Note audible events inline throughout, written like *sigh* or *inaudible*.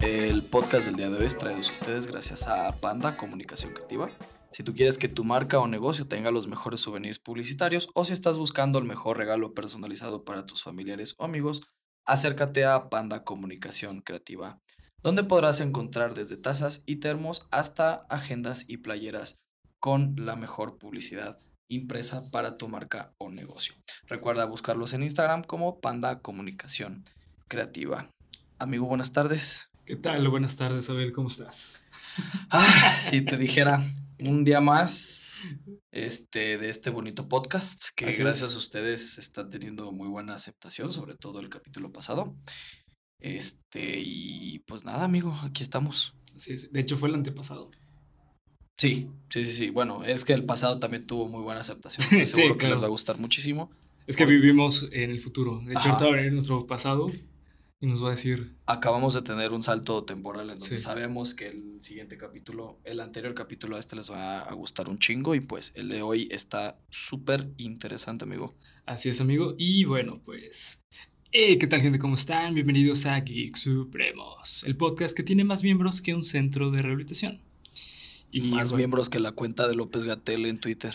El podcast del día de hoy es traído a ustedes gracias a Panda Comunicación Creativa. Si tú quieres que tu marca o negocio tenga los mejores souvenirs publicitarios o si estás buscando el mejor regalo personalizado para tus familiares o amigos, acércate a Panda Comunicación Creativa, donde podrás encontrar desde tazas y termos hasta agendas y playeras con la mejor publicidad impresa para tu marca o negocio. Recuerda buscarlos en Instagram como Panda Comunicación Creativa. Amigo, buenas tardes. ¿Qué tal? Buenas tardes, Abel, ¿cómo estás? *laughs* Ah, si te dijera un día más este, de este bonito podcast, que Así gracias es. a ustedes está teniendo muy buena aceptación, sobre todo el capítulo pasado. Este, y pues nada, amigo, aquí estamos. Sí, sí, de hecho fue el antepasado. Sí, sí, sí, sí. Bueno, es que el pasado también tuvo muy buena aceptación. *laughs* Estoy Sí, seguro que les va a gustar muchísimo. Es que vivimos en el futuro. De hecho, Ajá. ahorita va a venir nuestro pasado y nos va a decir, Acabamos de tener un salto temporal en donde Sí. sabemos que el siguiente capítulo, el anterior capítulo a este les va a gustar un chingo y pues el de hoy está súper interesante, amigo. así es, amigo. Y bueno, pues... eh, ¿Qué tal, gente? ¿Cómo están? Bienvenidos a Geek Supremos, el podcast que tiene más miembros que un centro de rehabilitación. Y más bueno, miembros que la cuenta de López Gatel en Twitter.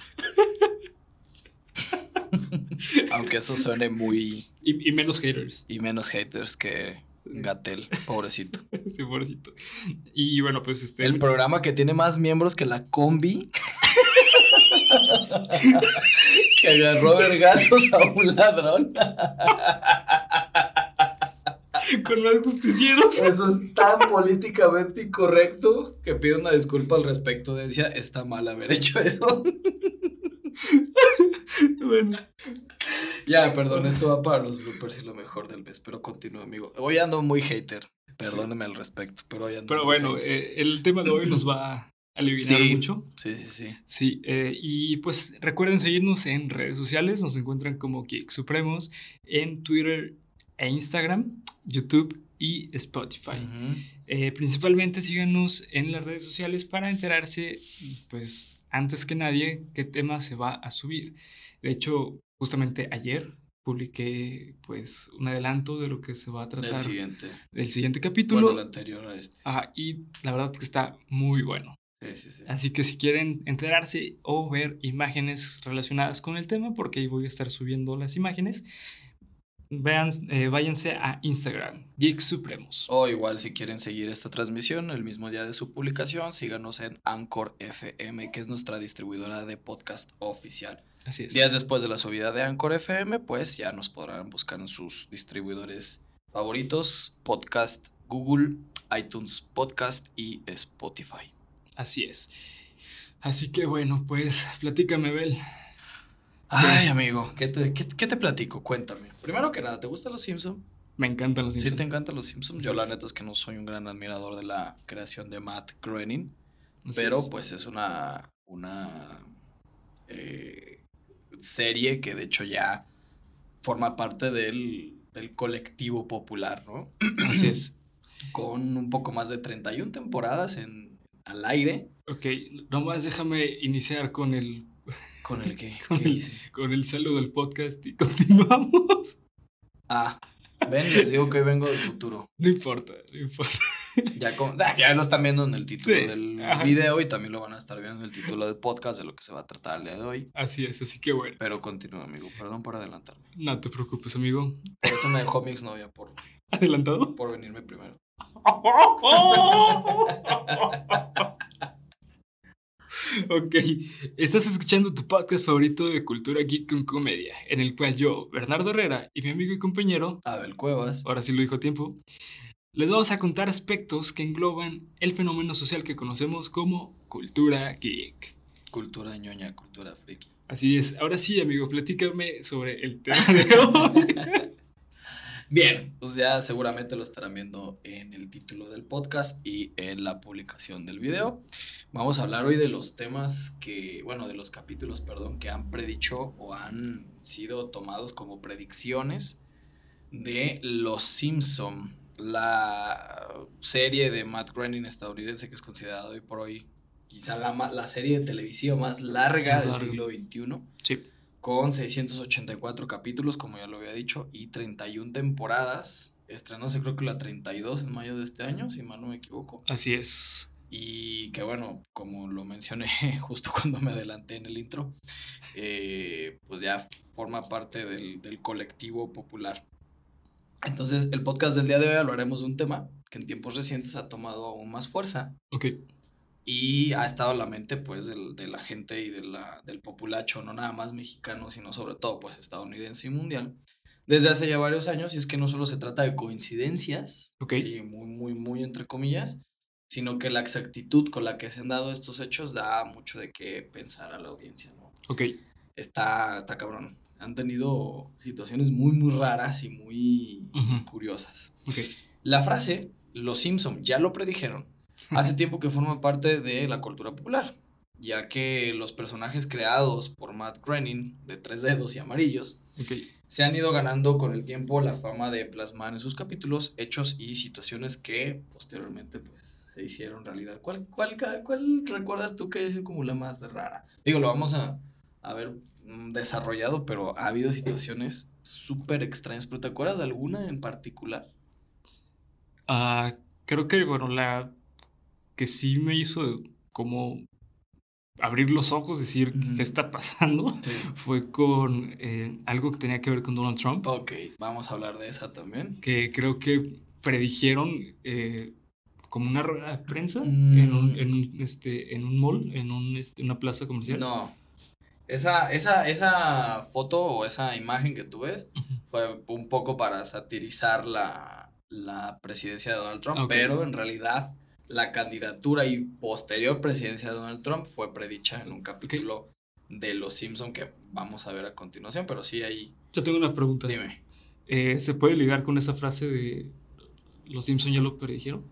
*laughs* Aunque eso suene muy... Y, y menos haters. y menos haters que Gatel, pobrecito. *laughs* Sí, pobrecito. Y bueno, pues este... El programa que tiene más miembros que la combi. *laughs* que agarró vergazos a un ladrón. Con más justicieros. Eso es tan políticamente incorrecto que pido una disculpa al respecto. Decía, está mal haber hecho eso. bueno, ya, perdón, esto va para los bloopers y lo mejor del mes, pero continúo, amigo. Hoy ando muy hater, perdóneme al respecto, pero hoy ando pero muy bueno, eh, el tema de hoy nos va a aliviar Sí. mucho. Sí, sí, sí. Sí, eh, y pues recuerden seguirnos en redes sociales, nos encuentran como Geek Supremos en Twitter e Instagram, YouTube y Spotify. Eh, principalmente síganos en las redes sociales para enterarse, pues antes que nadie, qué tema se va a subir. De hecho, justamente ayer publiqué pues un adelanto de lo que se va a Del tratar siguiente. del siguiente Bueno, capítulo. el anterior a este. Ajá, y la verdad que está muy bueno. Sí, sí, sí. Así que si quieren enterarse o ver imágenes relacionadas con el tema, porque ahí voy a estar subiendo las imágenes, vean, eh, váyanse a Instagram, Geek Supremos. O igual si quieren seguir esta transmisión el mismo día de su publicación, síganos en Anchor FM, que es nuestra distribuidora de podcast oficial. Así es. Días después de la subida de Anchor FM, pues ya nos podrán buscar en sus distribuidores favoritos, podcast, Google, iTunes Podcast y Spotify. Así es. Así que bueno, pues platícame, Bel. Ay, *laughs* amigo, ¿qué te, qué, qué te platico? Cuéntame. Primero que nada, ¿te gustan los Simpsons? Me encantan los ¿Sí Simpsons. te encantan los Simpsons? Yo la neta es que no soy un gran admirador de la creación de Matt Groening. Así Pero es. pues es una, una eh, serie que de hecho ya forma parte del, del colectivo popular, ¿no? *clears throat* Así es. Con un poco más de 31 temporadas en, al aire. Ok, nomás déjame iniciar con el, ¿Con el *laughs* Con ¿qué el- hice? con el saludo del podcast y *laughs* continuamos. Ah, ven, les digo que hoy vengo del futuro. No importa, no importa. *laughs* Ya, con- ah, ya lo están viendo en el título Sí, del ajá. video y también lo van a estar viendo en el título del podcast de lo que se va a tratar el día de hoy. Así es, así que bueno. Pero continúa, amigo. Perdón por adelantarme. No te preocupes, amigo. Por eso me dejó mi exnovia por, ¿Adelantado? por venirme primero. Ok, estás escuchando tu podcast favorito de cultura geek con comedia, en el cual yo, Bernardo Herrera y mi amigo y compañero, Abel Cuevas. ahora sí lo dijo a tiempo, les vamos a contar aspectos que engloban el fenómeno social que conocemos como cultura geek. Cultura ñoña, cultura friki. Así es, ahora sí, amigo, platícame sobre el tema de hoy. *laughs* Bien, pues ya seguramente lo estarán viendo en el título del podcast y en la publicación del video. Vamos a hablar hoy de los temas que, bueno, de los capítulos, perdón, que han predicho o han sido tomados como predicciones de Los Simpson, la serie de Matt Groening estadounidense que es considerado hoy por hoy quizá la, la serie de televisiva más larga Más del siglo XXI, Sí. Con 684 capítulos, como ya lo había dicho, y 31 temporadas. Estrenóse creo que la 32 en mayo de este año, si mal no me equivoco. Así es. Y que bueno, como lo mencioné *laughs* justo cuando me adelanté en el intro, eh, pues ya forma parte del, del colectivo popular. Entonces, el podcast del día de hoy hablaremos de un tema que en tiempos recientes ha tomado aún más fuerza Ok. Y ha estado en la mente pues del- de la gente y de la, del populacho, no nada más mexicano, sino sobre todo pues estadounidense y mundial, desde hace ya varios años, y es que no solo se trata de coincidencias, Ok. sí, muy, muy, muy entre comillas, sino que la exactitud con la que se han dado estos hechos da mucho de qué pensar a la audiencia, ¿no? Ok. Está, está cabrón. Han tenido situaciones muy, muy raras y muy curiosas. Ok. La frase, los Simpson ya lo predijeron, hace tiempo que forma parte de la cultura popular, ya que los personajes creados por Matt Groening, de tres dedos y amarillos, se han ido ganando con el tiempo la fama de plasmar en sus capítulos hechos y situaciones que posteriormente pues se hicieron realidad. ¿Cuál, cuál, cuál recuerdas tú que es como la más rara? Digo, lo vamos a, a ver mm, desarrollado, pero ha habido situaciones súper extrañas. ¿Pero te acuerdas de alguna en particular? Ah, creo que, bueno, la que sí me hizo como abrir los ojos, decir. ¿qué está pasando? Sí. *laughs* Fue con eh, algo que tenía que ver con Donald Trump, Ok, vamos a hablar de esa también. que creo que predijeron eh, como una rueda de prensa en, un, Mm. en, un, este, en un mall, en un, este, una plaza comercial. No. Esa, esa, esa foto o esa imagen que tú ves fue un poco para satirizar la, la presidencia de Donald Trump, pero en realidad la candidatura y posterior presidencia de Donald Trump fue predicha en un capítulo de Los Simpson que vamos a ver a continuación, pero sí ahí, Yo tengo una pregunta. dime. Eh, ¿Se puede ligar con esa frase de los Simpson ya lo predijeron?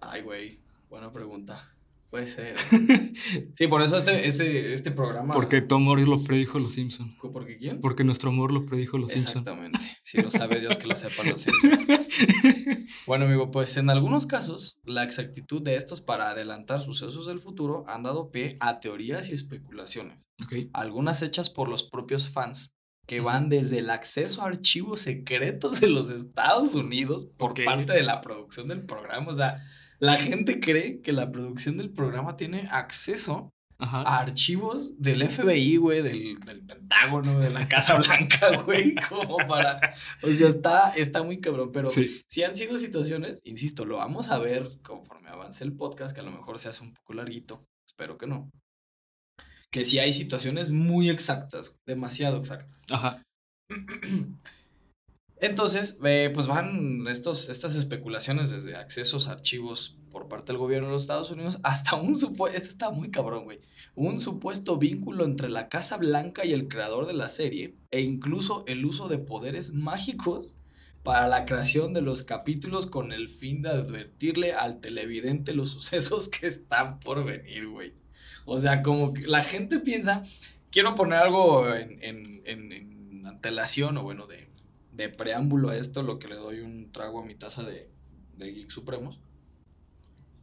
Ay, güey, buena pregunta. Puede ser. *laughs* Sí, por eso este, este, este programa... Porque Tom Morris lo predijo los Simpson. ¿Porque quién? Porque nuestro amor lo predijo los Simpson. Exactamente. Si lo sabe Dios que lo sepan los Simpson. *laughs* Bueno, amigo, pues en algunos casos, la exactitud de estos para adelantar sucesos del futuro han dado pie a teorías y especulaciones, ok. algunas hechas por los propios fans, que van desde el acceso a archivos secretos de los Estados Unidos por Ok. parte de la producción del programa. O sea, la gente cree que la producción del programa tiene acceso Ajá. a archivos del FBI, güey, del, del Pentágono, de la Casa Blanca, *laughs* güey, como para... O sea, está, está muy cabrón, pero Sí. si han sido situaciones, insisto, lo vamos a ver conforme avance el podcast, que a lo mejor se hace un poco larguito, espero que no. Que sí hay situaciones muy exactas, demasiado exactas. Ajá. *clears throat* Entonces, eh, pues van estos, estas especulaciones desde accesos a archivos por parte del gobierno de los Estados Unidos hasta un supuesto, este está muy cabrón, güey, un supuesto vínculo entre la Casa Blanca y el creador de la serie e incluso el uso de poderes mágicos para la creación de los capítulos con el fin de advertirle al televidente los sucesos que están por venir, güey. O sea, como que la gente piensa, quiero poner algo en, en, en, en antelación o bueno, de, de preámbulo a esto, lo que le doy un trago a mi taza de, de Geek Supremos.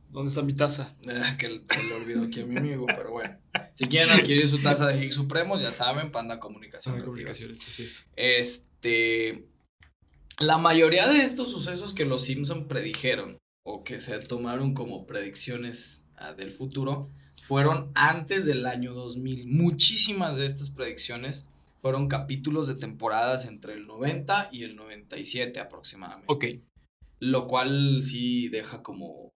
¿Dónde está mi taza? Ah, *laughs* que se le olvidó aquí a mi amigo, pero bueno. Si quieren *laughs* adquirir su taza de Geek Supremos, ya saben, Panda Comunicación. Creativa. comunicaciones, así es. Este. La mayoría de estos sucesos que los Simpson predijeron o que se tomaron como predicciones ah, del futuro fueron antes del año 2000. Muchísimas de estas predicciones fueron capítulos de temporadas entre el 90 y el 97 aproximadamente. Ok. Lo cual sí deja como.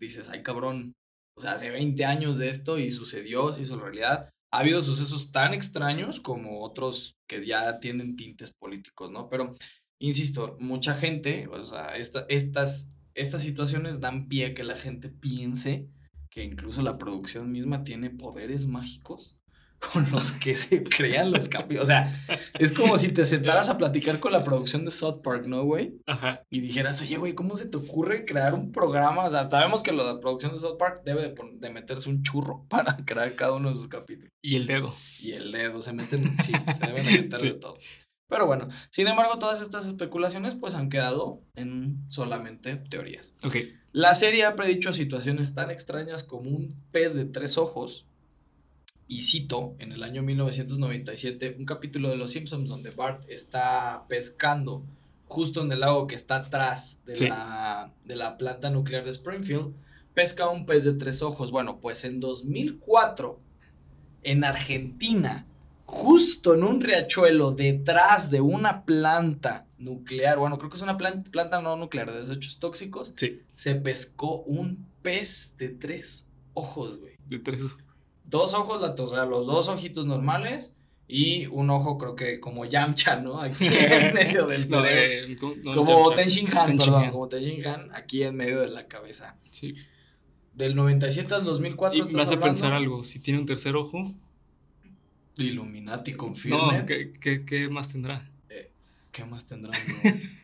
Dices, ay cabrón. O sea, hace 20 años de esto y sucedió, se hizo realidad. Ha habido sucesos tan extraños como otros que ya tienen tintes políticos, ¿no? Pero, insisto, mucha gente, o sea, esta- estas, estas situaciones dan pie a que la gente piense que incluso la producción misma tiene poderes mágicos con los que se crean los capítulos. O sea, es como si te sentaras a platicar con la producción de South Park, ¿no, güey? Ajá. y dijeras, oye, güey, ¿cómo se te ocurre crear un programa? O sea, sabemos que la producción de South Park debe de, de meterse un churro *laughs* para crear cada uno de sus capítulos. Y el dedo. Y el dedo, se meten, sí, se deben de *laughs* meter de Sí. todo. Pero bueno, sin embargo, todas estas especulaciones pues han quedado en solamente teorías. Ok. La serie ha predicho situaciones tan extrañas como un pez de tres ojos. Y cito, en el año 1997, un capítulo de Los Simpsons donde Bart está pescando justo en el lago que está atrás de, Sí. la, de la planta nuclear de Springfield, pesca un pez de tres ojos. Bueno, pues en 2004, en Argentina, justo en un riachuelo detrás de una planta nuclear, bueno, creo que es una plan- planta no nuclear de desechos tóxicos, Sí, se pescó un pez de tres ojos, güey. de tres. Dos ojos, o sea, los dos ojitos normales y un ojo creo que como Yamcha, ¿no? Aquí en *laughs* medio del No, cerebro. eh. No, como Yamcha. Ten Shin Han, Ten perdón, Han. como Ten Shin Han, aquí en medio de la cabeza. Sí. Del 97 al 2004 Y me hace hablando? pensar algo, si tiene un tercer ojo, Illuminati confirme. no, ¿qué, qué, qué más tendrá? ¿Qué más tendrá?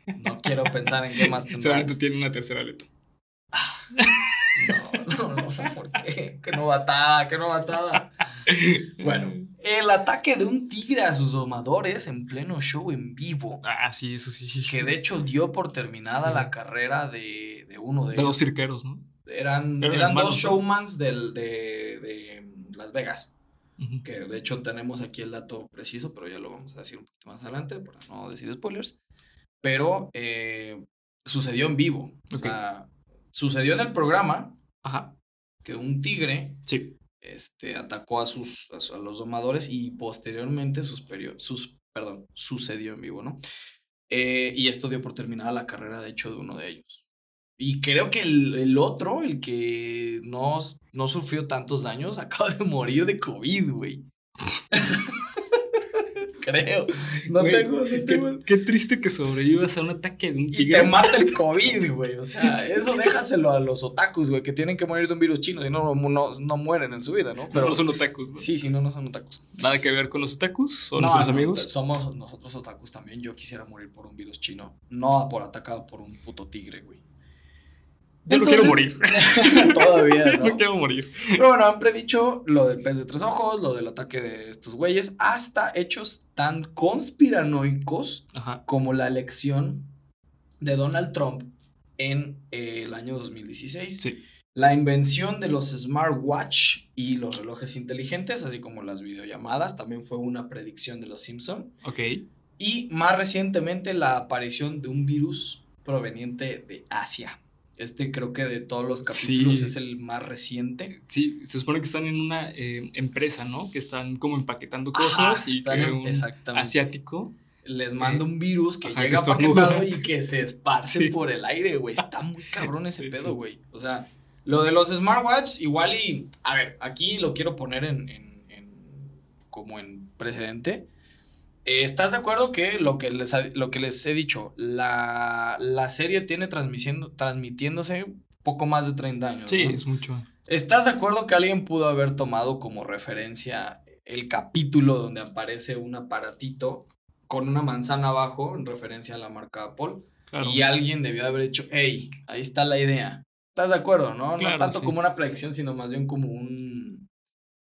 No, no quiero pensar en qué más *laughs* tendrá. Seguramente tiene una tercera aleta. No, no, ¿por qué? Qué novatada, qué novatada. *laughs* Bueno, el ataque de un tigre a sus domadores en pleno show en vivo, Ah, sí, eso sí. que de hecho dio por terminada la carrera de, de uno de De dos ellos. cirqueros, ¿no? Eran, Eran dos showmans del, de, de Las Vegas, que de hecho tenemos aquí el dato preciso, pero ya lo vamos a decir un poquito más adelante para no decir spoilers. Pero eh, sucedió en vivo. O sea, sucedió en el programa Ajá, que un tigre sí. este, atacó a, sus, a, los domadores y posteriormente sus, sus, perdón, sucedió en vivo, ¿no? Eh, y esto dio por terminada la carrera, de hecho, de uno de ellos. Y creo que el, el otro, el que no, no sufrió tantos daños, *laughs* acaba de morir de COVID, güey. Creo. No Güey, tengo, no Qué, tengo- qué triste que sobrevivas a un ataque de un Y tigre. te mata el COVID, güey. O sea, *laughs* eso déjaselo a los otakus, güey, que tienen que morir de un virus chino, si no, no, no, mueren en su vida, ¿no? Pero no son otakus, ¿no? Sí, si no, no son otakus. Nada que ver con los otakus, son No, nuestros amigos. Somos nosotros otakus también. Yo quisiera morir por un virus chino. No por atacado por un puto tigre, güey. Yo no quiero morir. *laughs* Todavía, *laughs* ¿no? No quiero morir. Pero bueno, han predicho lo del pez de tres ojos, lo del ataque de estos güeyes, hasta hechos tan conspiranoicos Ajá. como la elección de Donald Trump en eh, el año 2016. Sí. La invención de los smartwatch y los relojes inteligentes, así como las videollamadas, también fue una predicción de los Simpson. Ok. Y más recientemente la aparición de un virus proveniente de Asia. Este creo que de todos los capítulos Sí. es el más reciente. Sí, se supone que están en una eh, empresa, ¿no? Que están como empaquetando cosas Ajá, y están que en- un exactamente. asiático. Les manda un virus que ajá, llega empaquetado y que se esparce Sí. por el aire, güey. Está muy *laughs* cabrón ese Sí, pedo, güey. O sea, lo de los smartwatch, igual y. A ver, aquí lo quiero poner en. en- en- como en precedente. Eh, ¿Estás de acuerdo que lo que les, lo que les he dicho, la, la serie tiene transmitiendo, transmitiéndose poco más de 30 años? Sí, ¿no? es mucho. ¿Estás de acuerdo que alguien pudo haber tomado como referencia el capítulo donde aparece un aparatito con una manzana abajo en referencia a la marca Apple? Claro. Y alguien debió haber dicho, hey, ahí está la idea. ¿Estás de acuerdo, no? Claro, no tanto sí. como una predicción, sino más bien como un...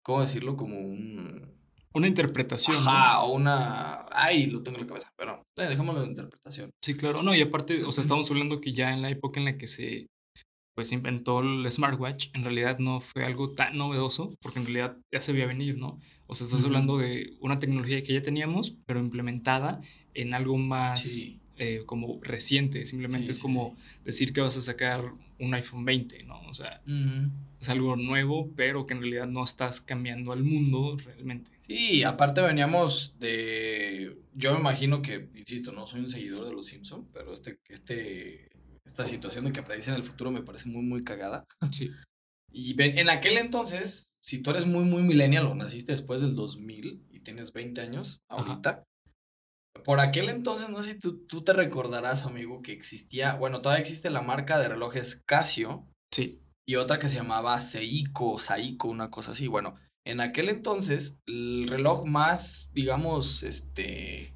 ¿Cómo decirlo? Como un... Una interpretación. ¿no? Ajá, o una... Ay, lo tengo en la cabeza, pero eh, dejémoslo de interpretación. Sí, claro. No, y aparte, o sea, estamos hablando que ya en la época en la que se pues inventó el smartwatch, en realidad no fue algo tan novedoso, porque en realidad ya se veía venir, ¿no? O sea, estás hablando de una tecnología que ya teníamos, pero implementada en algo más Sí. eh, como reciente. Simplemente Sí, es sí, como decir que vas a sacar un iPhone 20, ¿no? O sea, es algo nuevo, pero que en realidad no estás cambiando al mundo realmente. Sí, aparte veníamos de. Yo me imagino que, insisto, no soy un seguidor de los Simpson, pero este, este, esta situación de que predicen el futuro me parece muy, muy cagada. Sí. *laughs* Y en aquel entonces, si tú eres muy, muy millennial o naciste después del 2000 y tienes 20 años Ajá. Por aquel entonces, no sé si tú, tú te recordarás, amigo, que existía, bueno, todavía existe la marca de relojes Casio Sí. y otra que se llamaba Seiko o Saiko, una cosa así. Bueno, en aquel entonces, el reloj más, digamos, este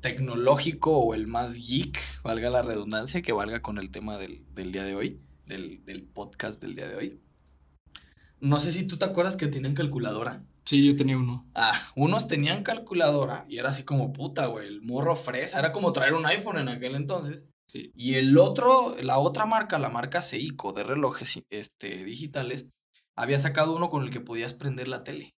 tecnológico o el más geek, valga la redundancia, que valga con el tema del, del día de hoy, del, del podcast del día de hoy. No sé si tú te acuerdas que tenían calculadora. Sí, yo tenía uno. Ah, unos tenían calculadora y era así como puta, güey, el morro fresa. Era como traer un iPhone en aquel entonces. Sí. Y el otro, la otra marca, la marca Seiko de relojes este, digitales, había sacado uno con el que podías prender la tele.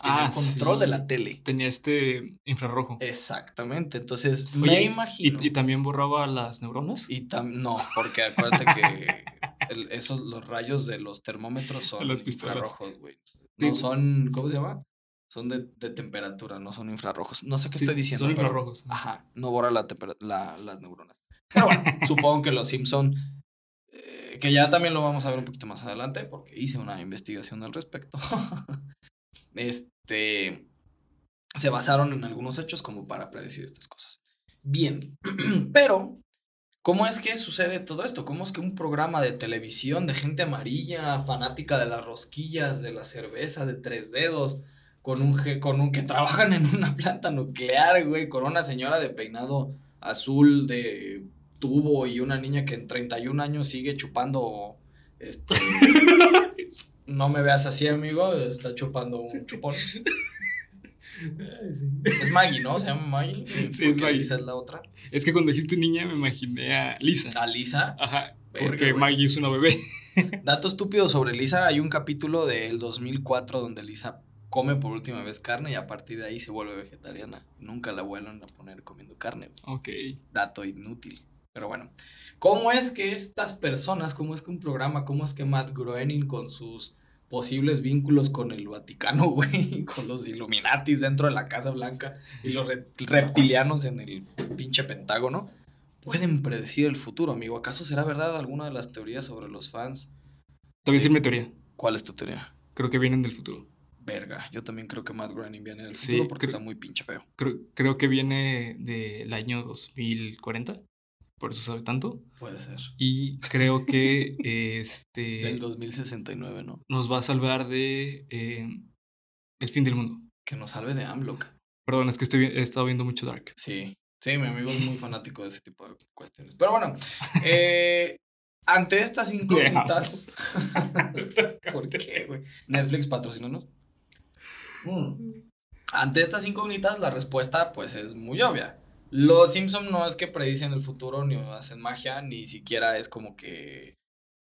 Tenía Ah, control de la tele. Tenía este infrarrojo. Exactamente. Entonces, Oye, me y- imagino. Y, también borraba las neuronas. Y tam- no, porque acuérdate que el- esos, los rayos de los termómetros son *laughs* pistolas. infrarrojos, güey. No son, ¿cómo se llama? Son de, de temperatura, no son infrarrojos. No sé qué Sí, estoy diciendo. Son pero- infrarrojos. Ajá, no borra la la- las neuronas. Pero bueno, *laughs* supongo que los Simpson, eh, que ya también lo vamos a ver un poquito más adelante, porque hice una investigación al respecto. *laughs* este, se basaron en algunos hechos como para predecir estas cosas. Bien, *clears throat* pero ¿cómo es que sucede todo esto? ¿Cómo es que un programa de televisión de gente amarilla, fanática de las rosquillas, de la cerveza, de tres dedos, con un, con un que trabajan en una planta nuclear, güey, con una señora de peinado azul de tubo y una niña que en 31 años sigue chupando este *laughs* no me veas así, amigo, está chupando un chupón. Es Maggie, ¿no? Se llama Maggie. Sí, es porque Maggie. Lisa es la otra. Es que cuando dijiste niña me imaginé a Lisa. A Lisa. Ajá. Porque. Maggie es una bebé. *laughs* Dato estúpido sobre Lisa, hay un capítulo del 2004 donde Lisa come por última vez carne y a partir de ahí se vuelve vegetariana. Nunca la vuelven a poner comiendo carne. Ok. Dato inútil. Pero bueno, ¿cómo es que estas personas, cómo es que un programa, cómo es que Matt Groening con sus posibles vínculos con el Vaticano, *laughs* güey, con los Illuminatis dentro de la Casa Blanca y los re- reptilianos en el pinche Pentágono, pueden predecir el futuro, amigo? ¿Acaso será verdad alguna de las teorías sobre los fans? Te voy a decir mi teoría. ¿Cuál es tu teoría? Creo que vienen del futuro. Verga, yo también creo que Matt Groening viene del Sí, futuro porque creo- está muy pinche feo. Creo, creo que viene del año 2040. Por eso sabe tanto. Puede ser. Y creo que *laughs* este Del 2069, ¿no? nos va a salvar de eh, el fin del mundo. Que nos salve de AMLO. Perdón, es que estoy, he estado viendo mucho Dark. Sí, sí, mi amigo es muy fanático de ese tipo de cuestiones. Pero bueno, eh, ante estas incógnitas. *laughs* *laughs* ¿Por qué, güey? Netflix patrocínanos. Mm. Ante estas incógnitas, la respuesta, pues, es muy obvia. Los Simpson no es que predicen el futuro, ni hacen magia, ni siquiera es como que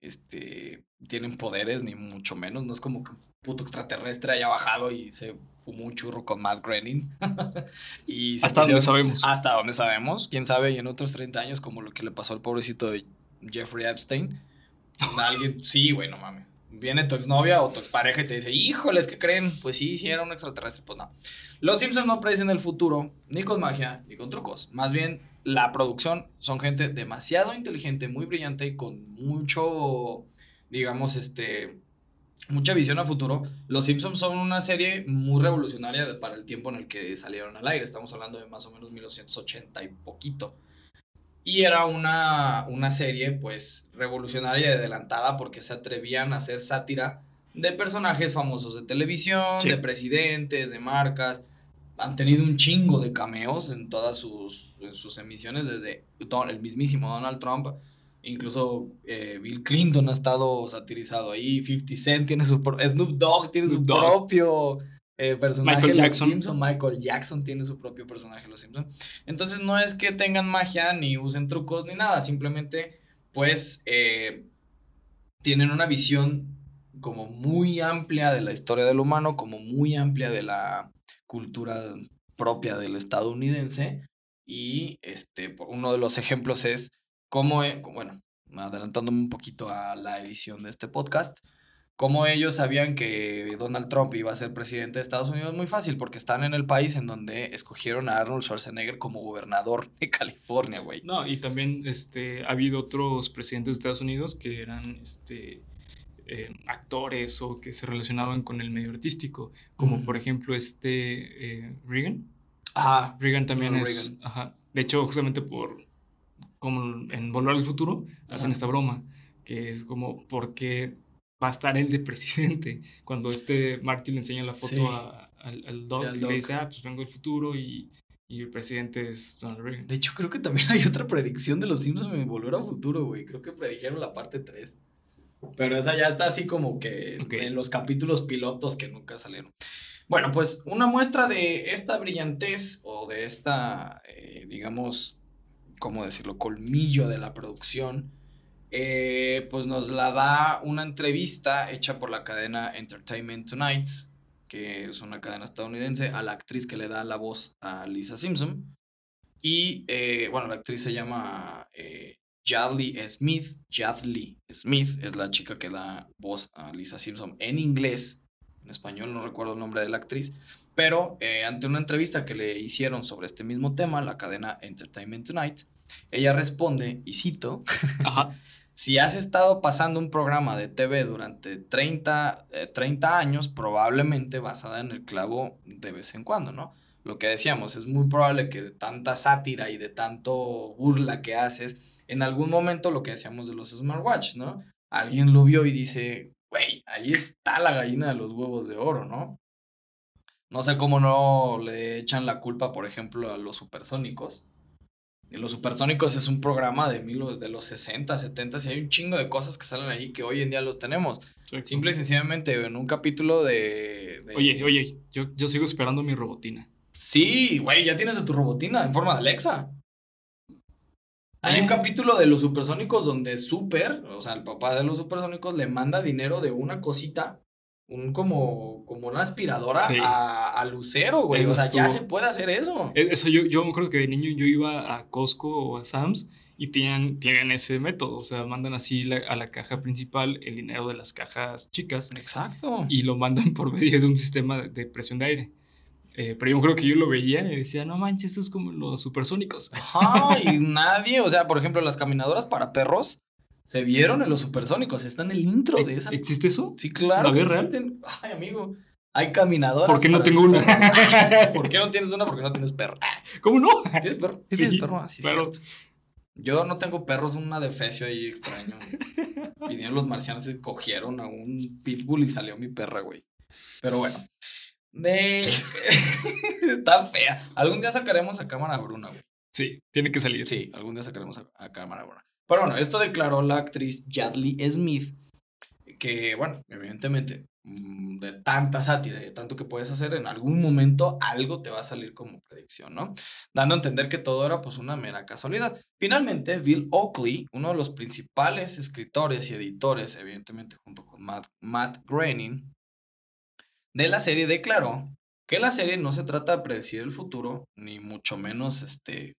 este, tienen poderes, ni mucho menos. No es como que un puto extraterrestre haya bajado y se fumó un churro con Matt Groening. *laughs* y Hasta donde sabemos. hasta donde sabemos, quién sabe, y en otros 30 años, como lo que le pasó al pobrecito de Jeffrey Epstein. *laughs* Alguien, sí, güey, no mames. Viene tu exnovia o tu expareja y te dice, híjoles, ¿qué creen? Pues sí, sí era un extraterrestre. Pues no. Los Simpsons no predicen el futuro, ni con magia, ni con trucos. Más bien, la producción son gente demasiado inteligente, muy brillante y con mucho, digamos, este, mucha visión a futuro. Los Simpsons son una serie muy revolucionaria para el tiempo en el que salieron al aire. Estamos hablando de más o menos 1980 y poquito. Y era una, una serie, pues, revolucionaria y adelantada porque se atrevían a hacer sátira de personajes famosos de televisión, Sí. de presidentes, de marcas. Han tenido un chingo de cameos en todas sus, en sus emisiones, desde Don- el mismísimo Donald Trump. Incluso eh, Bill Clinton ha estado satirizado ahí. 50 Cent tiene su Snoop Dogg tiene Snoop su Dogg. propio eh, personaje. Michael en Los Jackson. Simpson. Michael Jackson tiene su propio personaje en Los Simpsons. Entonces no es que tengan magia, ni usen trucos, ni nada. Simplemente, pues, eh, tienen una visión como muy amplia de la historia del humano, como muy amplia de la cultura propia del estadounidense. Y este, uno de los ejemplos es cómo, e- bueno, adelantándome un poquito a la edición de este podcast, cómo ellos sabían que Donald Trump iba a ser presidente de Estados Unidos muy fácil, porque están en el país en donde escogieron a Arnold Schwarzenegger como gobernador de California, güey. No, y también este, ha habido otros presidentes de Estados Unidos que eran este, eh, actores o que se relacionaban con el medio artístico, como por ejemplo este eh, Reagan. Ah, Reagan también Ronald es, Reagan. ajá, de hecho justamente por, como en Volver al Futuro, hacen Ajá. esta broma, que es como, porque va a estar él de presidente? *laughs* Cuando este Marty le enseña la foto Sí. a- al, al Doc al y Doc. le dice, ah, pues vengo del futuro y, y el presidente es Donald Reagan. de hecho creo que también *laughs* hay otra predicción de los Simpsons en Volver a Futuro, güey. Creo que predijeron la parte 3. Pero esa ya está así como que Ok. en los capítulos pilotos que nunca salieron. Bueno, pues una muestra de esta brillantez o de esta, eh, digamos, ¿cómo decirlo?, colmillo de la producción, eh, pues nos la da una entrevista hecha por la cadena Entertainment Tonight, que es una cadena estadounidense, a la actriz que le da la voz a Lisa Simpson. Y eh, bueno, la actriz se llama eh, Jadley Smith. Jadley Smith es la chica que da voz a Lisa Simpson en inglés. En español no recuerdo el nombre de la actriz. Pero eh, ante una entrevista que le hicieron sobre este mismo tema, la cadena Entertainment Tonight, ella responde, y cito, *laughs* si has estado pasando un programa de TV durante 30, 30 eh, años, probablemente vas a dar en el clavo de vez en cuando, ¿no? Lo que decíamos, es muy probable que de tanta sátira y de tanto burla que haces, en algún momento lo que decíamos de los smartwatch, ¿no? Alguien lo vio y dice, güey, ahí está la gallina de los huevos de oro, ¿no? No sé cómo no le echan la culpa, por ejemplo, a los supersónicos. Los supersónicos es un programa de, mil, de los 60, 70, y hay un chingo de cosas que salen ahí que hoy en día los tenemos. Simple y sencillamente en un capítulo de... Oye, oye, yo, yo sigo esperando mi robotina. Sí, güey, ya tienes tu robotina en forma de Alexa. Hay un ah. capítulo de los supersónicos donde Super, o sea, el papá de los supersónicos, le manda dinero de una cosita un como, como una aspiradora a, Lucero, güey. o sea, ya se puede hacer eso. E, eso yo, yo me acuerdo que de niño yo iba a Costco o a Sam's y tienen, tienen ese método. O sea, mandan así a la caja principal el dinero de las cajas chicas. Exacto. Y lo mandan *laughs* por medio de un sistema de, presión de aire. Eh, pero yo creo que yo lo veía y decía, no manches, esto es como los supersónicos. Ajá, y nadie, o sea, por ejemplo, las caminadoras para perros se vieron en los supersónicos, está en el intro de esa. ¿Existe eso? Sí, claro. Que existen. Ay, amigo. Hay caminadoras. ¿Por qué no tengo una? *laughs* ¿Por qué no tienes una? Porque no tienes perro. *laughs* ¿Cómo no? ¿Tienes *laughs* perro? Sí, tienes perro. Sí, pero... Yo no tengo perros, una defecio ahí extraño. Vinieron los marcianos y cogieron a un pitbull y salió mi perra, güey. Pero bueno. De... Está fea. Algún día sacaremos a cámara bruna, güey. Sí, tiene que salir. Sí, algún día sacaremos a cámara bruna. Pero bueno, esto declaró la actriz Jadley Smith, que bueno, evidentemente, mm, de tanta sátira, de tanto que puedes hacer, en algún momento algo te va a salir como predicción, ¿no? Dando a entender que todo era pues una mera casualidad. Finalmente, Bill Oakley, uno de los principales escritores y editores, evidentemente junto con Matt, Matt Groening, de la serie declaró que la serie no se trata de predecir el futuro, ni mucho menos este,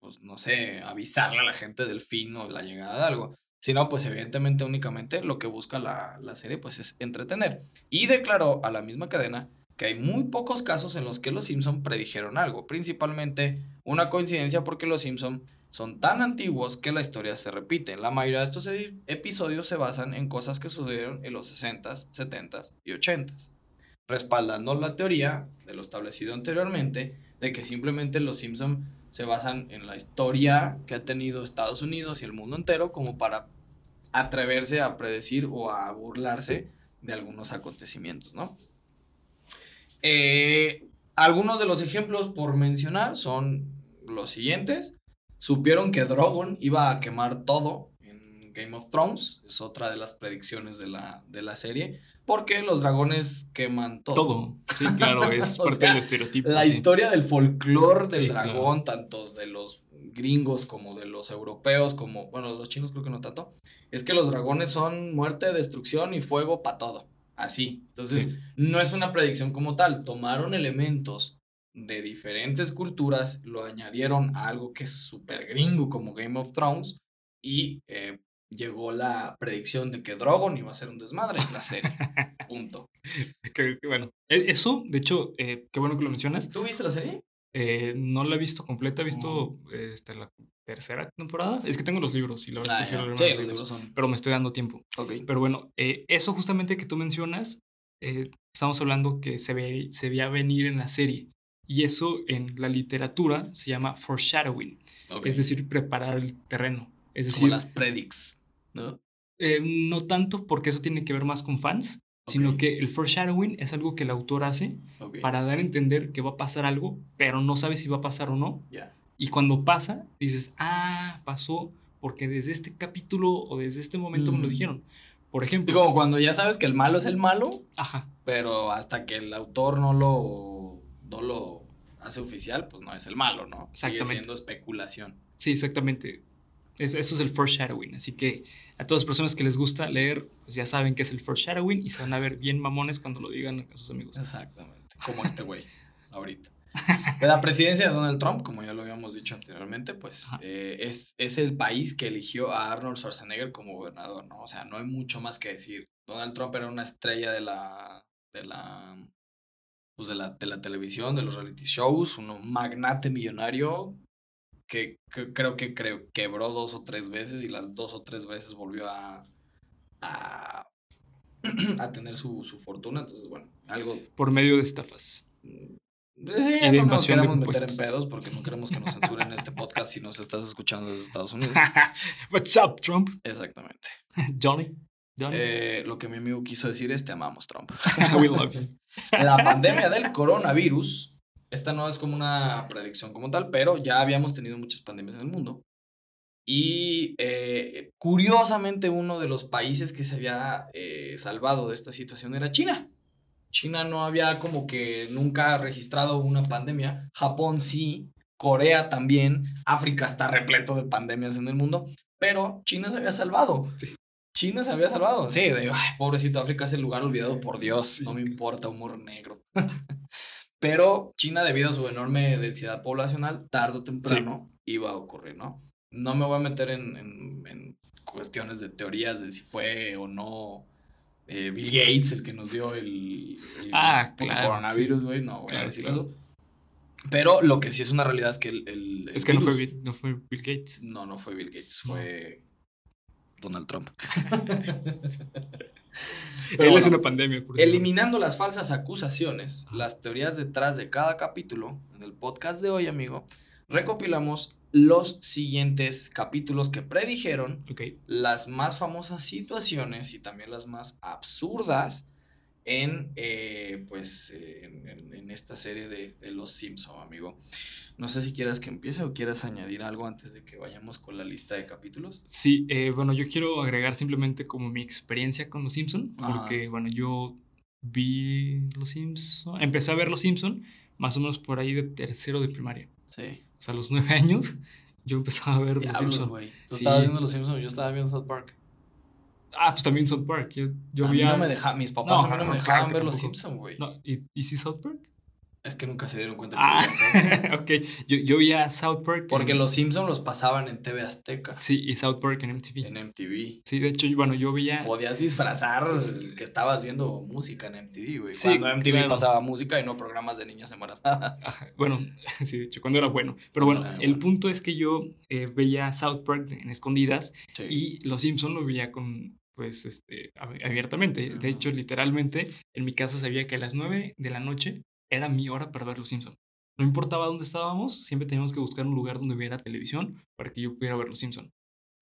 pues, no sé, avisarle a la gente del fin o de la llegada de algo, sino pues evidentemente únicamente lo que busca la, la serie pues es entretener. Y declaró a la misma cadena que hay muy pocos casos en los que los Simpson predijeron algo, principalmente una coincidencia porque los Simpson son tan antiguos que la historia se repite. La mayoría de estos episodios se basan en cosas que sucedieron en los 60s, 70s y 80s, respaldando la teoría de lo establecido anteriormente de que simplemente los Simpson se basan en la historia que ha tenido Estados Unidos y el mundo entero como para atreverse a predecir o a burlarse de algunos acontecimientos, ¿no? Eh, algunos de los ejemplos por mencionar son los siguientes. Supieron que Drogon iba a quemar todo en Game of Thrones, es otra de las predicciones de la, de la serie porque los dragones queman todo. Todo, sí, claro, *laughs* es parte del estereotipo. La historia del folclore del dragón, tanto de los gringos como de los europeos, como, bueno, de los chinos creo que no tanto, es que los dragones son muerte, destrucción y fuego para todo. Así. Entonces, no es una predicción como tal. Tomaron elementos de diferentes culturas, lo añadieron a algo que es súper gringo como Game of Thrones y eh, llegó la predicción de que Drogon iba a ser un desmadre en la serie. *laughs* Punto. Que, bueno, e, eso, de hecho, eh, qué bueno que lo mencionas. ¿Tú viste la serie? Eh, no la he visto completa, he visto mm. este, la tercera temporada. Es que tengo los libros y la verdad ah, los libros, son... pero me estoy dando tiempo. Okay. Pero bueno, eh, eso justamente que tú mencionas, estamos hablando que se, ve, se veía venir en la serie. Y eso en la literatura se llama foreshadowing, es decir, preparar el terreno. Es decir, Como las predicts, ¿no? Eh, no tanto porque eso tiene que ver más con fans, sino que el foreshadowing es algo que el autor hace para dar a entender que va a pasar algo, pero no sabe si va a pasar o no. Y cuando pasa, dices, ah, pasó porque desde este capítulo o desde este momento me lo dijeron. Por ejemplo. como cuando ya sabes que el malo es el malo. Ajá. Pero hasta que el autor no lo, no lo hace oficial, pues no es el malo, ¿no? Sigue Exactamente. siendo especulación. Sí, exactamente. Es- eso es el foreshadowing. Así que a todas las personas que les gusta leer, pues ya saben que es el foreshadowing y se van a ver bien mamones cuando lo digan a sus amigos. Exactamente. Como este güey, ahorita. De la presidencia de Donald Trump, como ya lo habíamos dicho anteriormente, pues eh, es, es el país que eligió a Arnold Schwarzenegger como gobernador, ¿no? O sea, no hay mucho más que decir. Donald Trump era una estrella de la, de la, pues de la, de la televisión, de los reality shows, un magnate millonario que, que creo que creo, quebró dos o tres veces y las dos o tres veces volvió a, a, *clears throat* a tener su, su fortuna. Entonces, bueno, algo Por medio de estafas. y de no nos invasión de queremos meter en pedos porque no queremos que nos censuren este podcast si nos estás escuchando desde Estados Unidos. *laughs* What's up, Trump? Exactamente. *laughs* Johnny. Johnny. Eh, lo que mi amigo quiso decir es te amamos, Trump. *laughs* We love you. La pandemia del coronavirus, esta no es como una predicción como tal, pero ya habíamos tenido muchas pandemias en el mundo. Y eh, curiosamente uno de los países que se había eh, salvado de esta situación era China. China no había como que nunca registrado una pandemia. Japón sí, Corea también, África está repleto de pandemias en el mundo, pero China se había salvado. Sí. China se había salvado. Sí, de, "Ay, pobrecito, África es el lugar olvidado por Dios, no me importa, humor negro. *laughs* pero China, debido a su enorme densidad poblacional, tarde o temprano iba a ocurrir, ¿no? No me voy a meter en, en- en cuestiones de teorías de si fue o no eh, Bill Gates el que nos dio el, el Ah, claro, coronavirus, güey, no voy a Claro, decir claro. eso. Pero lo que sí es una realidad es que el, el- Es que no fue, Bill, no fue Bill Gates. No, no fue Bill Gates, No. fue Donald Trump. *laughs* *laughs* Él es una pandemia. por. Eliminando las falsas acusaciones, las teorías detrás de cada capítulo, en el podcast de hoy, amigo, recopilamos los siguientes capítulos que predijeron las más famosas situaciones y también las más absurdas en, eh, pues, eh, en, en- esta serie de, de Los Simpson, amigo. No sé si quieras que empiece o quieras añadir algo antes de que vayamos con la lista de capítulos. Sí, eh, bueno, yo quiero agregar simplemente como mi experiencia con Los Simpson, Ajá. porque, bueno, yo vi Los Simpson, empecé a ver Los Simpson más o menos por ahí de tercero de primaria. Sí. O sea, a los nueve años yo empezaba a ver Los Simpson. Tú Sí. estabas viendo Los Simpsons, yo estaba viendo South Park. Ah, pues también South Park. Yo, yo a mí veía... no me deja, mis papás No, a mí no no, me dejaban que ver Los. Simpsons, güey. No, ¿y, ¿y sí South Park? Es que nunca se dieron cuenta que Ah, veía South *laughs* Park. ok. Yo, yo veía South Park. Porque en- Los Simpsons los pasaban en TV Azteca, Sí, y South Park en MTV. en MTV. Sí, de hecho, bueno, yo veía... Podías disfrazar que estabas viendo música en MTV, güey. Sí, Cuando MTV claro. pasaba música y no programas de niñas embarazadas. *laughs* Ajá, Bueno, *laughs* sí, de hecho, cuando era bueno. Pero bueno, el bueno. punto es que yo eh, veía South Park en escondidas Sí. y Los Simpson lo veía con, pues, este, ab- abiertamente. De hecho, literalmente, en mi casa sabía que a las 9 de la noche era mi hora para ver Los Simpson. No importaba dónde estábamos, siempre teníamos que buscar un lugar donde hubiera televisión para que yo pudiera ver Los Simpson.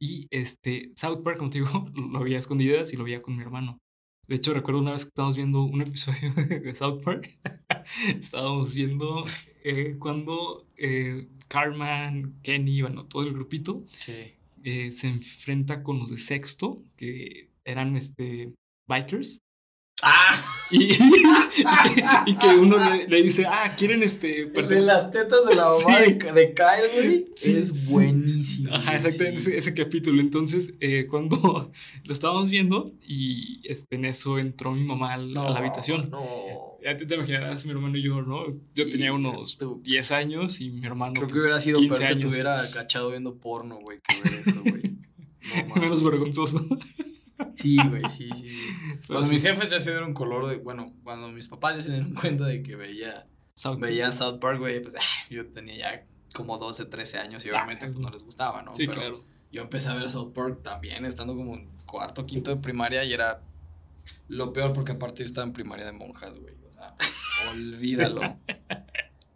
Y este, South Park, digo, *laughs* lo veía a escondidas y lo veía con mi hermano. De hecho, recuerdo una vez que estábamos viendo un episodio *laughs* de South Park. *laughs* estábamos viendo eh, cuando eh, Carmen, Kenny, bueno, todo el grupito Sí. Eh, se enfrenta con los de sexto, que eran este, bikers. ¡Ah! Y, *laughs* y que, y que uno le, le dice, ah, quieren este. De pertenecer-" las tetas de la mamá Sí. de, de Kyle, güey. Sí. Es buenísimo. Ajá, exactamente, sí. ese, ese capítulo. Entonces, eh, cuando *laughs* lo estábamos viendo, y este, en eso entró mi mamá al- a la habitación. No. Ya te, te imaginarás, mi hermano y yo, ¿no? Yo tenía unos tú- 10 años y mi hermano. Creo que pues, hubiera sido 15 peor que te años. hubiera cachado viendo porno, güey, que ver eso, güey. *laughs* No. Menos vergonzoso. Sí, güey, sí, sí. *laughs* Cuando mis jefes ya se dieron color de. Bueno, cuando mis papás ya se dieron *laughs* cuenta de que veía, South Park. veía South Park, güey, pues ah, yo tenía ya como 12, 13 años y obviamente pues, no les gustaba, ¿no? Sí, Pero claro. Yo empecé a ver South Park también, estando como en cuarto, quinto de primaria y era lo peor porque aparte yo estaba en primaria de monjas, güey. O sea, *laughs* olvídalo.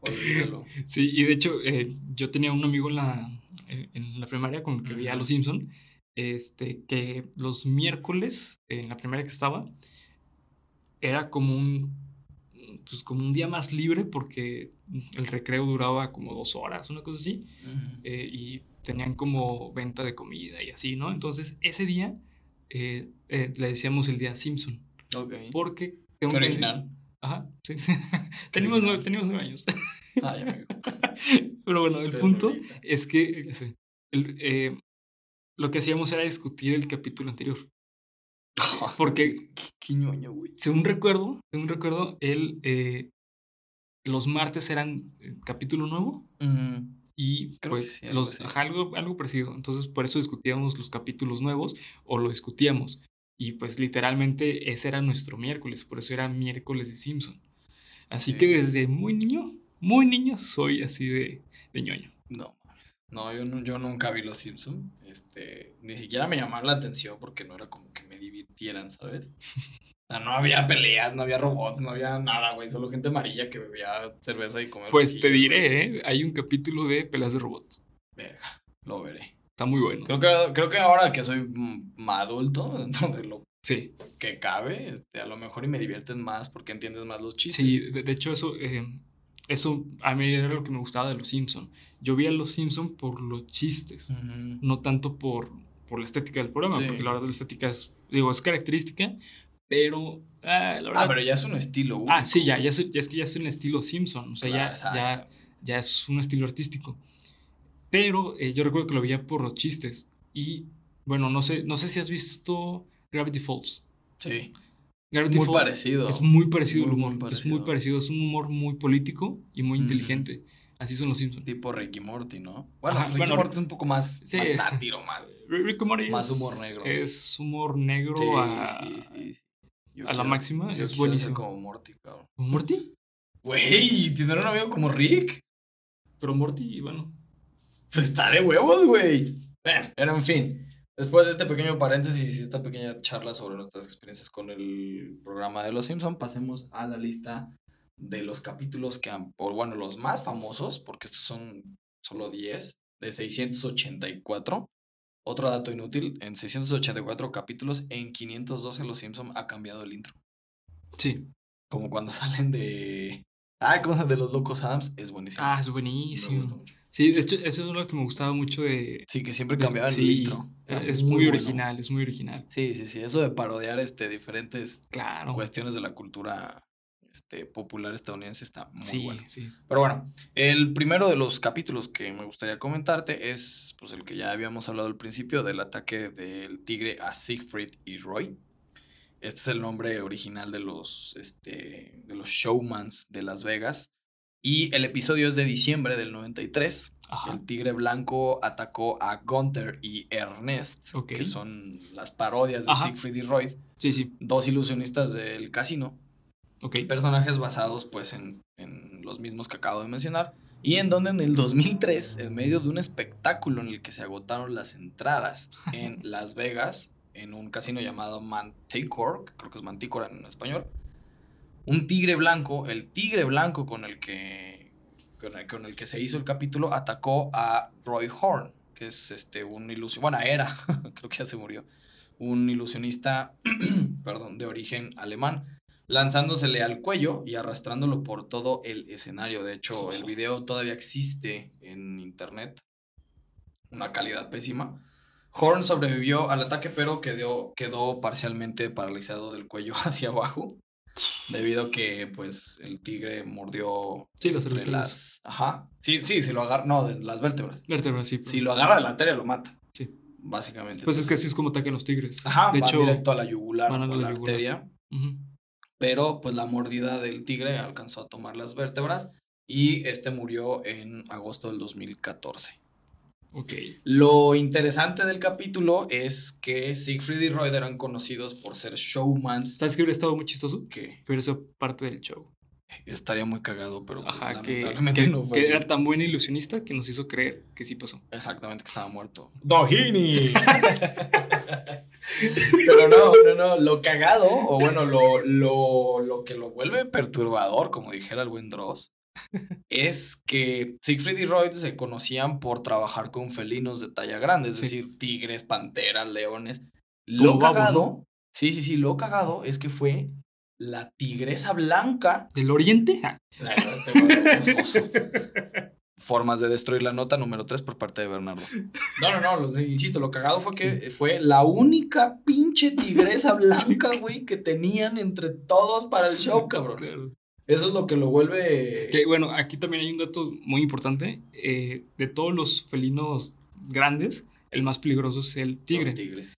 olvídalo. Sí, y de hecho, eh, yo tenía un amigo en la, eh, en la primaria con el que veía a. Los Simpson, este, que los miércoles, en la primaria que estaba, era como un, pues como un día más libre porque el recreo duraba como dos horas, una cosa así, Ujú. eh, y tenían como venta de comida y así, ¿no? Entonces, ese día eh, eh, le decíamos el día Simpson, Ok. porque... Qué tengo original. Ajá, sí. *laughs* teníamos, original. nueve, teníamos nueve años. Ay, amigo. *laughs* Pero bueno, el punto es que ya el, eh, lo que hacíamos era discutir el capítulo anterior. *laughs* Porque- Qué, qué ñoño, güey. Según recuerdo, según recuerdo, el, eh, los martes eran eh, capítulo nuevo Mm, y Creo pues sí, algo los, ajá, algo, algo parecido. Entonces por eso discutíamos los capítulos nuevos o lo discutíamos. Y pues literalmente ese era nuestro miércoles, por eso era miércoles de Simpson. Así Sí. que desde muy niño, muy niño, soy así de, de ñoño. No. No, yo, no, yo nunca vi Los Simpson. Este, ni siquiera me llamaron la atención porque no era como que me divirtieran, ¿sabes? O sea, no había peleas, no había robots, no había nada, güey. Solo gente amarilla que bebía cerveza y comía. Pues te diré, ¿eh? hay un capítulo de peleas de robots. Verga, lo veré. Está muy bueno. Creo que, creo que ahora que soy más adulto, *laughs* dentro de lo Sí, que cabe, este, a lo mejor y me divierten más porque entiendes más los chistes. sí, de, de hecho eso, eh, eso a mí era lo que me gustaba de los Simpson. Yo vi a los Simpson por los chistes, Ujú. no tanto por, por la estética del programa, Sí. porque la verdad la estética es, digo, es característica, pero ah, la verdad... Ah, pero ya es un estilo. Ah, único. sí, ya, ya, es, ya es que ya es un estilo Simpson, o sea, Claro, ya, ya, ya es un estilo artístico. Pero eh, yo recuerdo que lo veía por los chistes. Y bueno, no sé, no sé si has visto Gravity Falls. Sí, Gravity muy parecido. es muy parecido el humor. muy Es muy parecido. es un humor muy político y muy Ujú. inteligente. Así son los Simpsons. Tipo Ricky Morty, ¿no? Bueno, Ricky bueno, Morty es un poco más, sí. más sátiro, más. *laughs* Rick and Morty Más humor negro. Es humor negro Sí, a, sí, a la máxima. yo Es buenísimo. como Morty, cabrón. ¿Morty? Güey, ¿tener un amigo como Rick? Pero Morty, bueno. Pues está de huevos, güey. Bueno, pero en fin. Después de este pequeño paréntesis y esta pequeña charla sobre nuestras experiencias con el programa de Los Simpson, pasemos a la lista de los capítulos que han, o bueno, los más famosos, porque estos son solo 10, de 684. Otro dato inútil, en 684 capítulos, en 512 Los Simpson ha cambiado el intro. Sí. Como cuando *laughs* salen de... Ah, ¿cómo llama? De los Locos Adams, es buenísimo. Ah, es Me gusta buenísimo. mucho. Sí, de hecho, eso es lo que me gustaba mucho de. Sí, que siempre de- cambiaban sí, el intro. Es muy, original, es muy original. Sí, sí, sí. Eso de parodiar este, diferentes Claro. cuestiones de la cultura este, popular estadounidense está muy sí, bueno. sí. Pero bueno, el primero de los capítulos que me gustaría comentarte es pues, el que ya habíamos hablado al principio del ataque del tigre a Siegfried y Roy. Este es el nombre original de los, este, de los showmans de Las Vegas. Y el episodio es de diciembre del 93. Ajá. El tigre blanco atacó a Gunther y Ernest, que son las parodias de Ajá. Siegfried y Roy, Sí, sí. dos ilusionistas del casino, Ok. personajes basados pues en, en los mismos que acabo de mencionar, y en donde en el 2003, en medio de un espectáculo en el que se agotaron las entradas *laughs* en Las Vegas, en un casino llamado Manticore, creo que es Manticore en español, un tigre blanco, el tigre blanco con el que, con el, que se hizo el capítulo, atacó a Roy Horn, que es este, un ilusionista, bueno, era, *laughs* creo que ya se murió, un ilusionista, *clears throat* perdón, de origen alemán, lanzándosele al cuello y arrastrándolo por todo el escenario. De hecho, el video todavía existe en internet, una calidad pésima. Horn sobrevivió al ataque, pero quedó, quedó parcialmente paralizado del cuello *laughs* hacia abajo. Debido a que, pues, el tigre mordió Sí, las entre vértebras. las... Ajá. Sí, sí, si lo agarra... No, de las vértebras. Vértebras, sí. pero- Si lo agarra de la arteria, lo mata. Sí. Básicamente. Pues es que así es como atacan los tigres. Ajá, de va hecho, directo a la yugular van a la la yugular. arteria. Pero, pues, la mordida del tigre alcanzó a tomar las vértebras. Y este murió en agosto del 2014. Ok. Lo interesante del capítulo es que Siegfried y Roy eran conocidos por ser showmans ¿Sabes qué hubiera estado muy chistoso? que Que hubiera sido parte del show. estaría muy cagado, pero Ajá, que, lamentablemente que- no fue que así. era tan buen ilusionista que nos hizo creer que sí pasó. Exactamente, que estaba muerto. ¡Dojini! *laughs* Pero no, no, no. Lo cagado, o bueno, lo, lo, lo que lo vuelve perturbador, como dijera el buen Dross, es que Siegfried y Roy se conocían por trabajar con felinos de talla grande, es Sí. decir, tigres, panteras, leones. Lo cagado, ¿no? sí, sí, sí, lo cagado es que fue la tigresa blanca. ¿Del oriente? Formas de destruir la nota número 3 por parte de Bernardo. No, no, no, insisto, lo cagado fue que fue la única pinche tigresa *laughs* blanca, güey, que tenían entre todos para el show, cabrón. Claro. Eso es lo que lo vuelve... Que, bueno, aquí también hay un dato muy importante. eh, de todos los felinos grandes, el más peligroso es el tigre.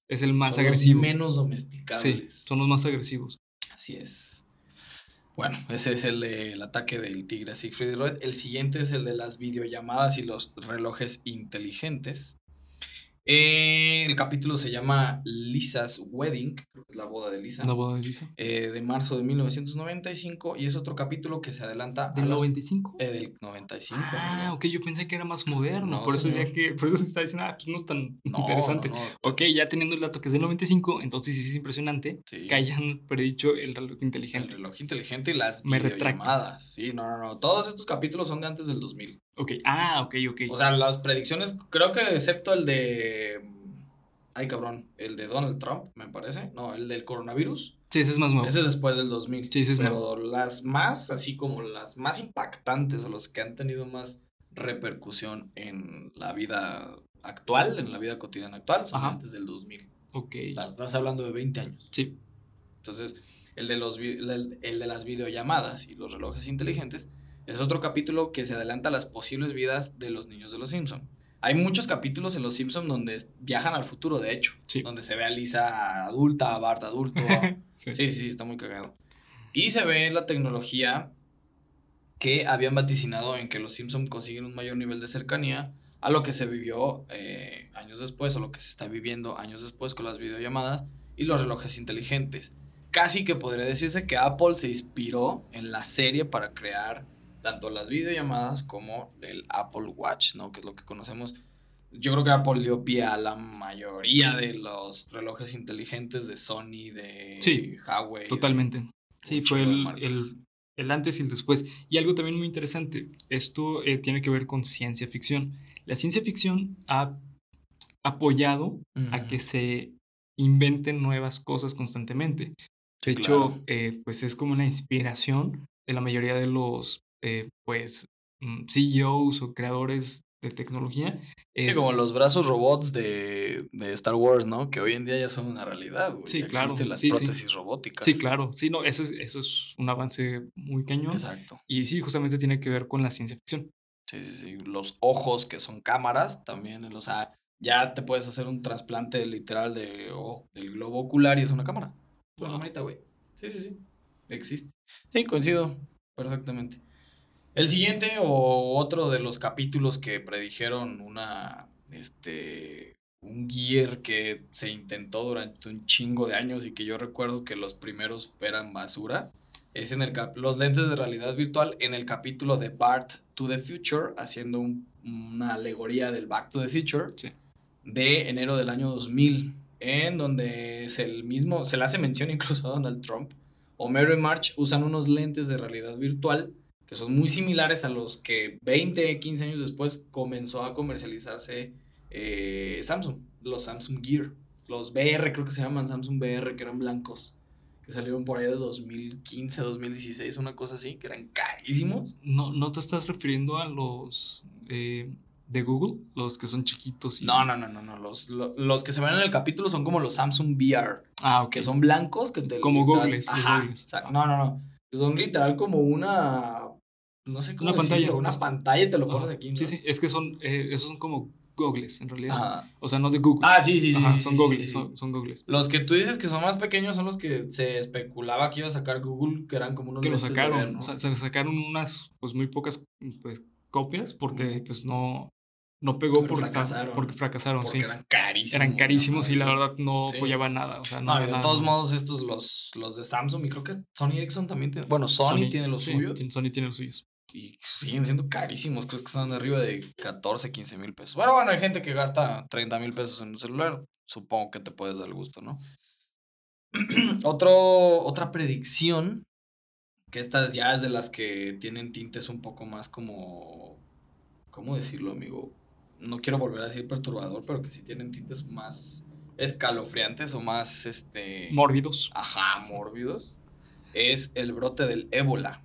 Es el más Son los agresivo. menos Sí, domesticables. son los más agresivos. Así es. Bueno, ese es el del ataque del tigre a Siegfried Roy. El siguiente es el de las videollamadas y los relojes inteligentes. Eh, el capítulo se llama Lisa's Wedding, creo que es la boda de Lisa, La boda de Lisa. eh, de marzo de 1995 y es otro capítulo que se adelanta ¿Del los- 95? eh, del 95. Ah, amigo. ok, yo pensé que era más moderno. No, por eso decía que. Por eso se está diciendo, ah, pues no es tan No, interesante. no, no, Ok, ya teniendo el dato que es del 95, entonces sí es impresionante sí. que hayan predicho el reloj El inteligente. reloj inteligente y las Me retracto. Sí, no, no, no. Todos estos capítulos son de antes del 2000. Ok, ah, ok, ok. O sea, las predicciones, creo que excepto el de. Ay, cabrón. El de Donald Trump, me parece. No, el del coronavirus. sí, ese es más nuevo. Ese es después del 2000. Sí, ese es Pero las más, así como las más impactantes o los que han tenido más repercusión en la vida actual, en la vida cotidiana actual, son Ajá. antes del 2000. Ok. Estás hablando de 20 años. Sí. Entonces, el de, los, el de las videollamadas y los relojes inteligentes es otro capítulo que se adelanta a las posibles vidas de los niños de los Simpson. Hay muchos capítulos en los Simpson donde viajan al futuro, de hecho. Sí. Donde se ve a Lisa adulta, a Bart adulto. *laughs* Sí. Sí, sí, está muy cagado. Y se ve la tecnología que habían vaticinado en que los Simpson consiguen un mayor nivel de cercanía a lo que se vivió eh, años después o lo que se está viviendo años después con las videollamadas y los relojes inteligentes. Casi que podría decirse que Apple se inspiró en la serie para crear tanto las videollamadas como el Apple Watch, ¿no? Que es lo que conocemos. Yo creo que Apple dio pie a la mayoría de los relojes inteligentes de Sony, de Sí, Huawei. de- Totalmente. Sí, un fue de el, el, el antes y el después. Y algo también muy interesante, esto eh, tiene que ver con ciencia ficción. La ciencia ficción ha apoyado a Ujú. que se inventen nuevas cosas constantemente. Sí, De hecho, claro. eh, pues es como una inspiración de la mayoría de los, eh, pues, mm, CEOs o creadores de tecnología. Sí, Es- como los brazos robots de, de Star Wars, ¿no? Que hoy en día ya son una realidad, güey. Sí, Ya claro, Existen las sí, sí. prótesis robóticas. Sí, claro. Sí, no, eso es, eso es un avance muy cañón. Exacto. Y sí, justamente tiene que ver con la ciencia ficción. Sí, sí, sí. Los ojos que son cámaras también. O sea, ya te puedes hacer un trasplante literal de, o- del globo ocular y es una cámara. Una camarita, güey. Sí, sí, sí. Existe. Sí, coincido perfectamente. El siguiente o otro de los capítulos que predijeron una, este, un gear que se intentó durante un chingo de años y que yo recuerdo que los primeros eran basura, es en el cap- los lentes de realidad virtual en el capítulo de Bart to the Future, haciendo un- una alegoría del Back to the Future Sí. de enero del año 2000, en donde es el mismo, se le hace mención incluso a Donald Trump. Homero y March usan unos lentes de realidad virtual que son muy similares a los que 20, 15 años después comenzó a comercializarse eh, Samsung, los Samsung Gear, los VR creo que se llaman Samsung VR, que eran blancos, que salieron por ahí de 2015, 2016, una cosa así, que eran carísimos. ¿No, no te estás refiriendo a los eh, de Google? Los que son chiquitos y... No, no, no, no, no, los, lo- los que se ven en el capítulo son como los Samsung VR, Ah, ok. que son blancos, que te Como Ajá, o sea, no, no, no, son literal como una, no sé cómo Una pantalla, decirlo, una pantalla te lo Ajá. pones aquí, ¿no? Sí, sí, es que son, eh, esos son como gogles en realidad. Ajá. O sea, no de Google. Ah, sí, sí, sí. Ajá, sí, son sí, gogles, sí, sí. Son, son gogles. Los que tú dices que son más pequeños son los que se especulaba que iba a sacar Google, que eran como unos Que lo sacaron, ver, ¿no? o sea, se sacaron unas, pues muy pocas, pues, copias porque, pues, no, no pegó Pero porque fracasaron. Porque fracasaron, porque sí. eran carísimos. Eran carísimos y la verdad no apoyaba nada, o sea, no, de nada, todos modos, estos, los, los de Samsung, y creo que Sony Ericsson también tiene. Bueno, Sony, tiene los suyos. Sony tiene los suyos. Y siguen siendo carísimos. Creo que están arriba de 14, 15 mil pesos. Bueno, bueno, hay gente que gasta 30 mil pesos en un celular. Supongo que te puedes dar el gusto, ¿no? *clears throat* Otro, otra predicción. Que estas ya es de las que tienen tintes un poco más como. ¿Cómo decirlo, amigo? No quiero volver a decir perturbador, pero que sí tienen tintes más escalofriantes o más este. Mórbidos. Ajá, mórbidos. Es el brote del ébola.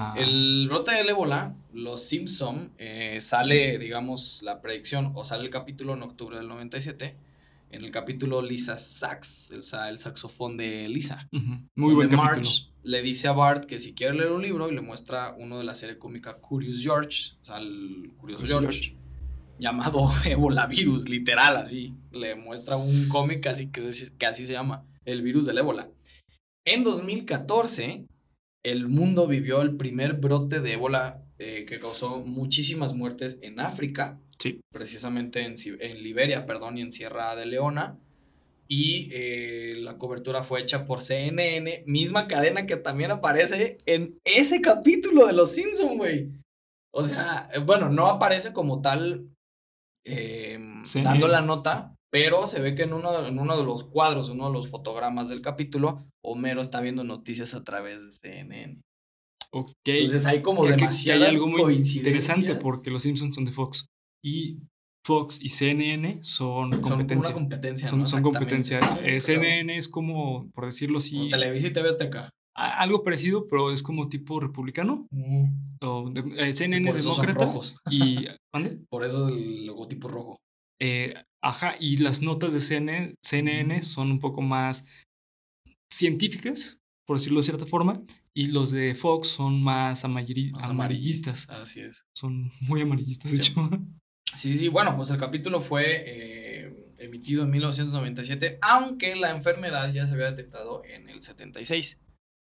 Ah, El brote del ébola, los Simpson, eh, sale, digamos, la predicción, o sale el capítulo en octubre del 97, en el capítulo Lisa Sax, el, el saxofón de Lisa. Muy buen capítulo. Le dice a Bart que si quiere leer un libro y le muestra uno de la serie cómica Curious George, o sea, el Curioso Curioso George, llamado *laughs* Ebola Virus, literal, así. Le muestra un cómic así que, se- que así se llama, el virus del ébola. En 2014, el mundo vivió el primer brote de ébola eh, que causó muchísimas muertes en África, Sí. precisamente en, en Liberia, perdón, y en Sierra de Leona. Y eh, la cobertura fue hecha por CNN, misma cadena que también aparece en ese capítulo de Los Simpson, güey. O sea, eh, bueno, no aparece como tal eh, CNN. dando la nota, pero se ve que en uno, en uno de los cuadros, en uno de los fotogramas del capítulo, Homero está viendo noticias a través de CNN. Ok. Entonces hay como Que- que- que demasiadas hay algo muy coincidencias. interesante porque los Simpsons son de Fox. Y Fox y CNN son son competencia. una competencia. Son, ¿no? son competencia. Eh, CNN es como, por decirlo así, como Televisa y TV Azteca. algo parecido, pero es como tipo republicano. O de- eh, CNN es son demócrata. Y. *laughs* Por eso el logotipo rojo. Eh, ajá, y las notas de CNN, CNN son un poco más científicas, por decirlo de cierta forma, y los de Fox son más, amarillistas. Así es. Son muy amarillistas, de Sí. hecho. Sí, sí, bueno, pues el capítulo fue eh, emitido en 1997, aunque la enfermedad ya se había detectado en el 76.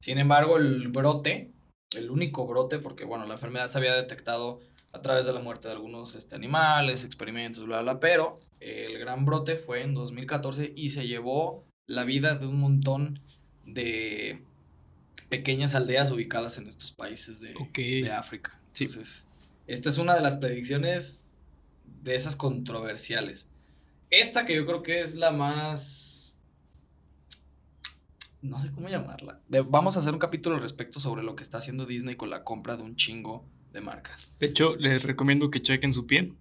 Sin embargo, el brote, el único brote, porque bueno, la enfermedad se había detectado a través de la muerte de algunos este, animales, experimentos, bla, bla, pero eh, el gran brote fue en 2014 y se llevó la vida de un montón de pequeñas aldeas ubicadas en estos países de, de África. Sí. Entonces, esta es una de las predicciones de esas controversiales. Esta que yo creo que es la más... No sé cómo llamarla. De- vamos a hacer un capítulo al respecto sobre lo que está haciendo Disney con la compra de un chingo de marcas. De hecho, les recomiendo que chequen su pie.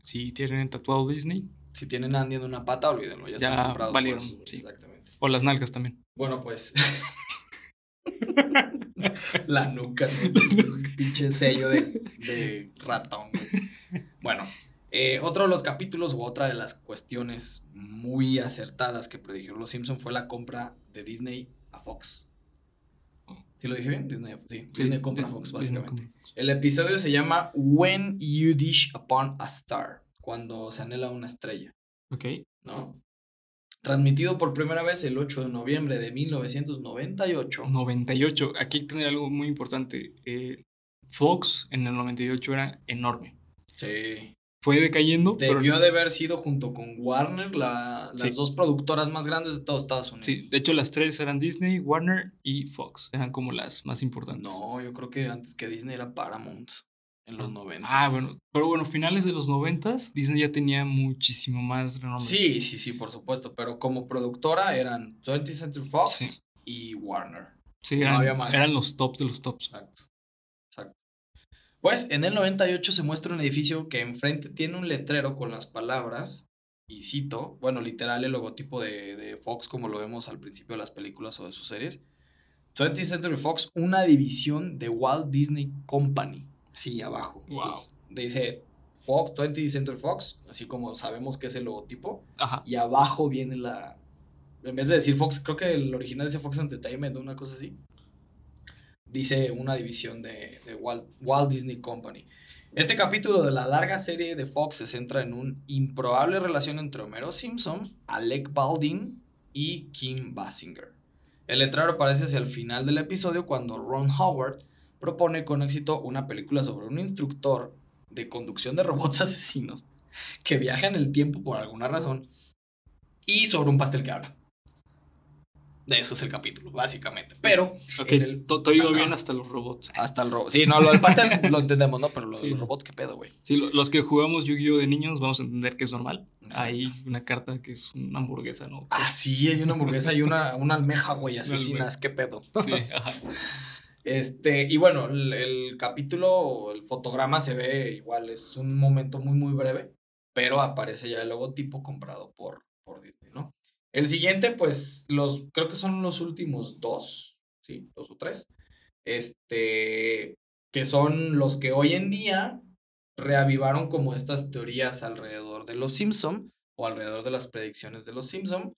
Si tienen tatuado Disney. Si tienen Andy en una pata, olvídenlo. Ya, Ya están comprados. por valieron, eso. sí. Exactamente. O las nalgas también. Bueno, pues... *laughs* La nuca, ¿no? pinche sello de, de ratón. güey. Bueno, eh, otro de los capítulos o otra de las cuestiones muy acertadas que predijeron los Simpson fue la compra de Disney a Fox. ¿Sí lo dije bien? Disney, sí, Disney compra Fox, básicamente. El episodio se llama When You Dish Upon a Star, cuando se anhela una estrella. Ok. ¿no? Transmitido por primera vez el 8 de noviembre de 1998. 98. Aquí tener algo muy importante. Eh, Fox en el 98 era enorme. Sí. Fue decayendo, pero Debió de haber sido junto con Warner la- las Sí. dos productoras más grandes de todos Estados Unidos. sí, de hecho las tres eran Disney, Warner y Fox. Eran como las más importantes. No, yo creo que antes que Disney era Paramount en los 90. Ah, bueno. Pero bueno, finales de los 90 Disney ya tenía muchísimo más renombre. Sí, sí, sí, por supuesto. Pero como productora eran 20th Century Fox Sí. y Warner. Sí, no había más. eran los tops de los tops. Exacto. Pues en el 98 se muestra un edificio que enfrente tiene un letrero con las palabras, y cito, bueno, literal el logotipo de, de Fox como lo vemos al principio de las películas o de sus series. 20th Century Fox, una división de Walt Disney Company. Sí, abajo. Wow. Entonces, dice Fox, 20th Century Fox, así como sabemos que es el logotipo. Ajá. Y abajo viene la. En vez de decir Fox, creo que el original dice Fox Entertainment una cosa así. Dice una división de, de Walt, Walt Disney Company. Este capítulo de la larga serie de Fox se centra en una improbable relación entre Homero Simpson, Alec Baldwin y Kim Basinger. El letrero aparece hacia el final del episodio cuando Ron Howard propone con éxito una película sobre un instructor de conducción de robots *laughs* asesinos que viaja en el tiempo por alguna razón y sobre un pastel que habla. De eso es el capítulo, básicamente. Pero Ok, el- to- todo iba bien hasta los robots. hasta el robot. Sí, no, lo del pastel *laughs* lo entendemos, ¿no? Pero lo de los robots, ¿qué pedo, güey? Sí, lo- los que jugamos Yu-Gi-Oh de niños vamos a entender que es normal. Exacto. Hay una carta que es una hamburguesa, ¿no? Ah, sí, hay una hamburguesa y una, una almeja, güey, asesinas. ¿qué pedo? Sí, *laughs* ajá. Este, y bueno, el, el capítulo, el fotograma se ve igual, es un momento muy, muy breve, pero aparece ya el logotipo comprado por, por. El siguiente, pues, los, creo que son los últimos dos, sí, dos o tres, este, que son los que hoy en día reavivaron como estas teorías alrededor de los Simpson o alrededor de las predicciones de los Simpson.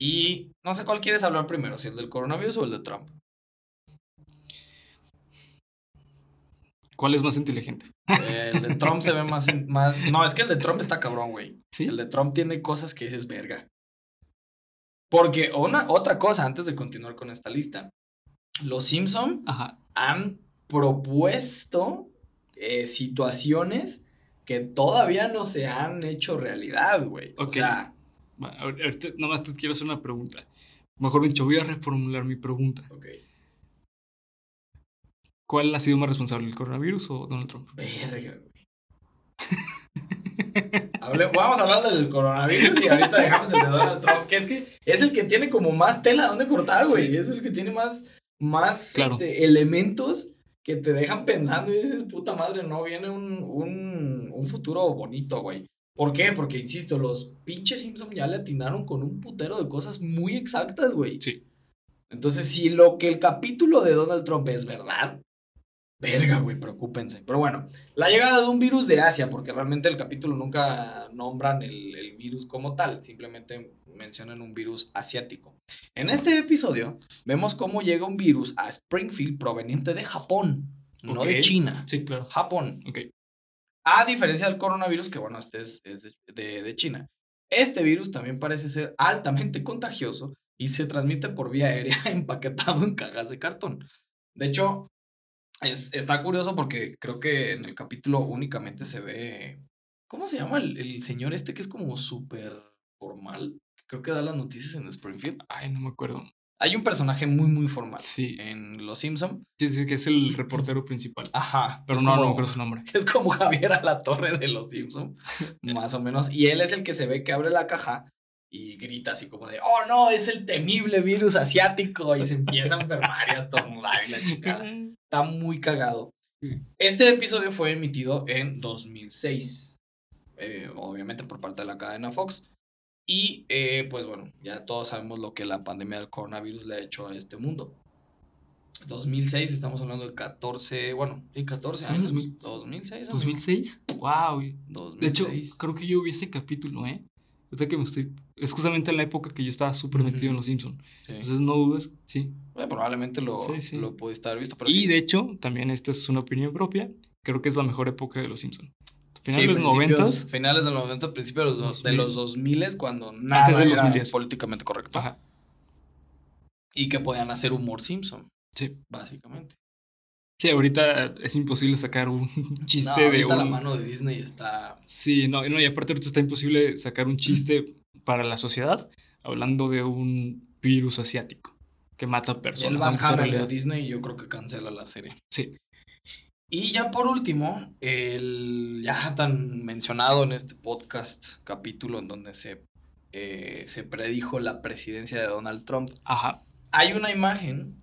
Y no sé cuál quieres hablar primero, si el del coronavirus o el de Trump. ¿Cuál es más inteligente? El de Trump se ve más, más... No, es que el de Trump está cabrón, güey. ¿Sí? El de Trump tiene cosas que dices verga. Porque una, otra cosa, antes de continuar con esta lista. Los Simpson Ajá. han propuesto eh, situaciones que todavía no se han hecho realidad, güey. Ok. O sea, Ahorita nomás te quiero hacer una pregunta. Mejor dicho, voy a reformular mi pregunta. ok. ¿Cuál ha sido más responsable, el coronavirus o Donald Trump? Verga, güey. *laughs* Hable- vamos a hablar del coronavirus y ahorita dejamos el de Donald Trump, que es que es el que tiene como más tela donde cortar, güey. Sí. Es el que tiene más, más Claro. este, elementos que te dejan pensando y dices, puta madre, no viene un, un, un futuro bonito, güey. ¿Por qué? Porque, insisto, los pinches Simpson ya le atinaron con un putero de cosas muy exactas, güey. Sí. Entonces, si lo que el capítulo de Donald Trump es verdad, verga, güey, preocúpense. Pero bueno, la llegada de un virus de Asia, porque realmente el capítulo nunca nombran el, el virus como tal, simplemente mencionan un virus asiático. En este episodio vemos cómo llega un virus a Springfield proveniente de Japón, no de. China. Sí, claro. Japón. Ok. A diferencia del coronavirus, que bueno, este es, es de, de- de China. Este virus también parece ser altamente contagioso y se transmite por vía aérea *laughs* empaquetado en cajas de cartón. De hecho, es, está curioso porque creo que en el capítulo únicamente se ve... ¿Cómo se llama el, el señor este que es como súper formal? Creo que da las noticias en Springfield. Ay, no me acuerdo. Hay un personaje muy, muy formal Sí. en Los Simpson. Sí, sí, que es el reportero principal. Ajá. Pero no, no me como- acuerdo su nombre. *laughs* Es como Javier a la torre de los Simpson, *laughs* más o menos. Y él es el que se ve que abre la caja y grita así como de, oh no, es el temible virus asiático. Y se empieza a enfermar y a estornudar y la chingada. Está muy cagado. Este episodio fue emitido en 2006, eh, obviamente por parte de la cadena Fox. Y eh, pues bueno, ya todos sabemos lo que la pandemia del coronavirus le ha hecho a este mundo. 2006, estamos hablando de 14, bueno, sí, 14 Fue en años. 2000. 2006. amigo. ¿2006? Wow. De 2006. hecho, creo que yo vi ese capítulo, ¿eh? Ahorita que me estoy... Es justamente en la época que yo estaba súper metido en. Los Simpsons. Sí. Entonces no dudes, sí. Bueno, probablemente lo, Sí, sí. lo pudiste haber visto. Pero Y de hecho, también esta es una opinión propia. Creo que es la mejor época de Los Simpsons. Finales de los principios- 90 Finales de los 90, principios de los, dos- de 2000. los 2000 cuando nada Antes del era 2010. políticamente correcto. Ajá. Y que podían hacer humor Simpson, Sí. básicamente. Sí, ahorita es imposible sacar un *laughs* chiste No, de un... la mano de Disney está... Sí, no, no, y aparte ahorita está imposible sacar un chiste para la sociedad hablando de un virus asiático que mata Y el personas. Sea Hammer de. Disney yo creo que cancela la serie. Sí, Y ya por último, el ya tan mencionado en este podcast capítulo en donde se, eh, se predijo la presidencia de Donald Trump, ajá. hay una imagen